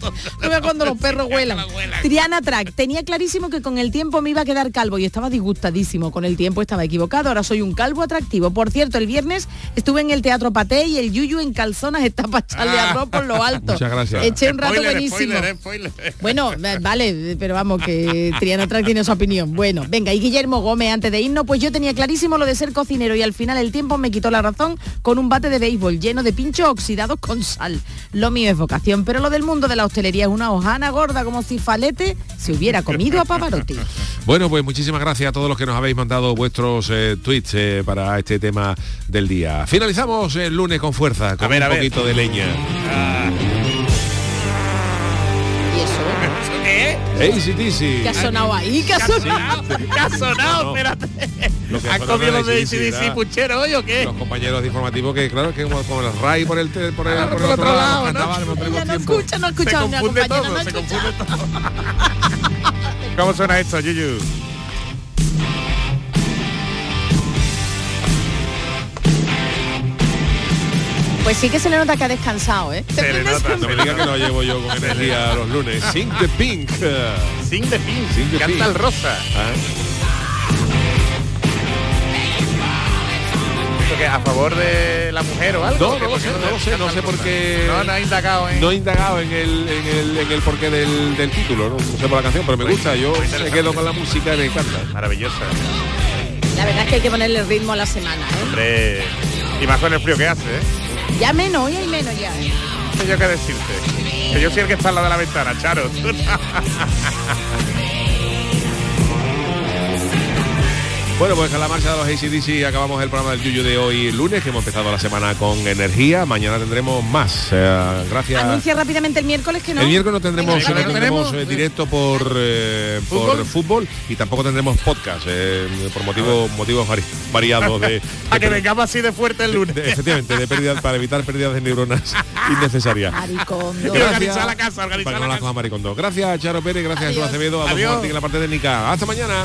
No veo cuando los perros huelan. Triana Track, tenía clarísimo que con el tiempo me iba a quedar calvo y estaba disgustadísimo. Con el tiempo estaba equivocado, ahora soy un calvo atractivo. Por cierto, el viernes estuve en el Teatro Paté y el Yuyu en calzonas está para echarle arroz por lo alto. Muchas gracias. Eché un rato Spoiler, buenísimo. spoiler, spoiler. Bueno, eh, vale, pero vamos, que Triana Track tiene su opinión. Bueno, venga, y Guillermo Gómez, antes de irnos, pues yo tenía clarísimo lo de ser cocinero y al final el tiempo me quitó la razón con un bate de béisbol lleno de pinchos con sal. Lo mío es vocación, pero lo del mundo de la hostelería es una hojana gorda como si Falete se hubiera comido a Pavarotti. Bueno, pues muchísimas gracias a todos los que nos habéis mandado vuestros eh, tweets eh, para este tema del día. Finalizamos el lunes con fuerza, con ver, un a ver. poquito de leña. ¿Y ACDC. ¿Qué ha sonado ahí? ¿Qué ha sonado? ¿Qué ha sonado? Espérate. Lo que ¿Has sonó comido los de AC/DC, puchero hoy o qué? Los compañeros de informativo que claro que como, como el RAI por el por el, Ah, por el otro lado, no Ella no escucha, no ha escuchado se confunde todo, se confunde todo. ¿Cómo suena esto, Yuyu? Pues sí que se le nota que ha descansado, ¿eh? Se le nota, no me diga que no llevo yo con energía los lunes. Sing the Pink. Sing the Pink. Sing the Canta Pink. el rosa. Ah. ¿Esto qué, ¿A favor de la mujer o algo? No, lo ¿Por sé, no lo sé, no sé por qué. No, no ha indagado en... No he indagado en el, en el, en el porqué del, del título, no, No sé por la canción, pero me gusta. Yo me quedo con la música y me encanta. Maravillosa. La verdad es que hay que ponerle ritmo a la semana, ¿eh? Hombre, y más con el frío que hace, ¿eh? Ya menos, hoy hay menos ya. No sé yo qué decirte. Que yo soy el que está al lado de la ventana, Charo. Bueno, pues a la marcha de los ACDC acabamos el programa del Yuyu de hoy lunes, que hemos empezado la semana con energía. Mañana tendremos más. Eh, gracias. Anuncia rápidamente el miércoles que no. El miércoles no tendremos, Venga, no ¿no tendremos eh, directo por, eh, por fútbol y tampoco tendremos podcast eh, por motivos motivos vari- variados de, A que vengamos así de fuerte el lunes. de- efectivamente de pérdida para evitar pérdidas de neuronas innecesarias. Maricondo. Organizar la casa, organizar Para la no la casa. Maricondo. Gracias Charo Pérez, gracias Jesús Acevedo, a Adiós. Martín en la parte técnica. Hasta mañana.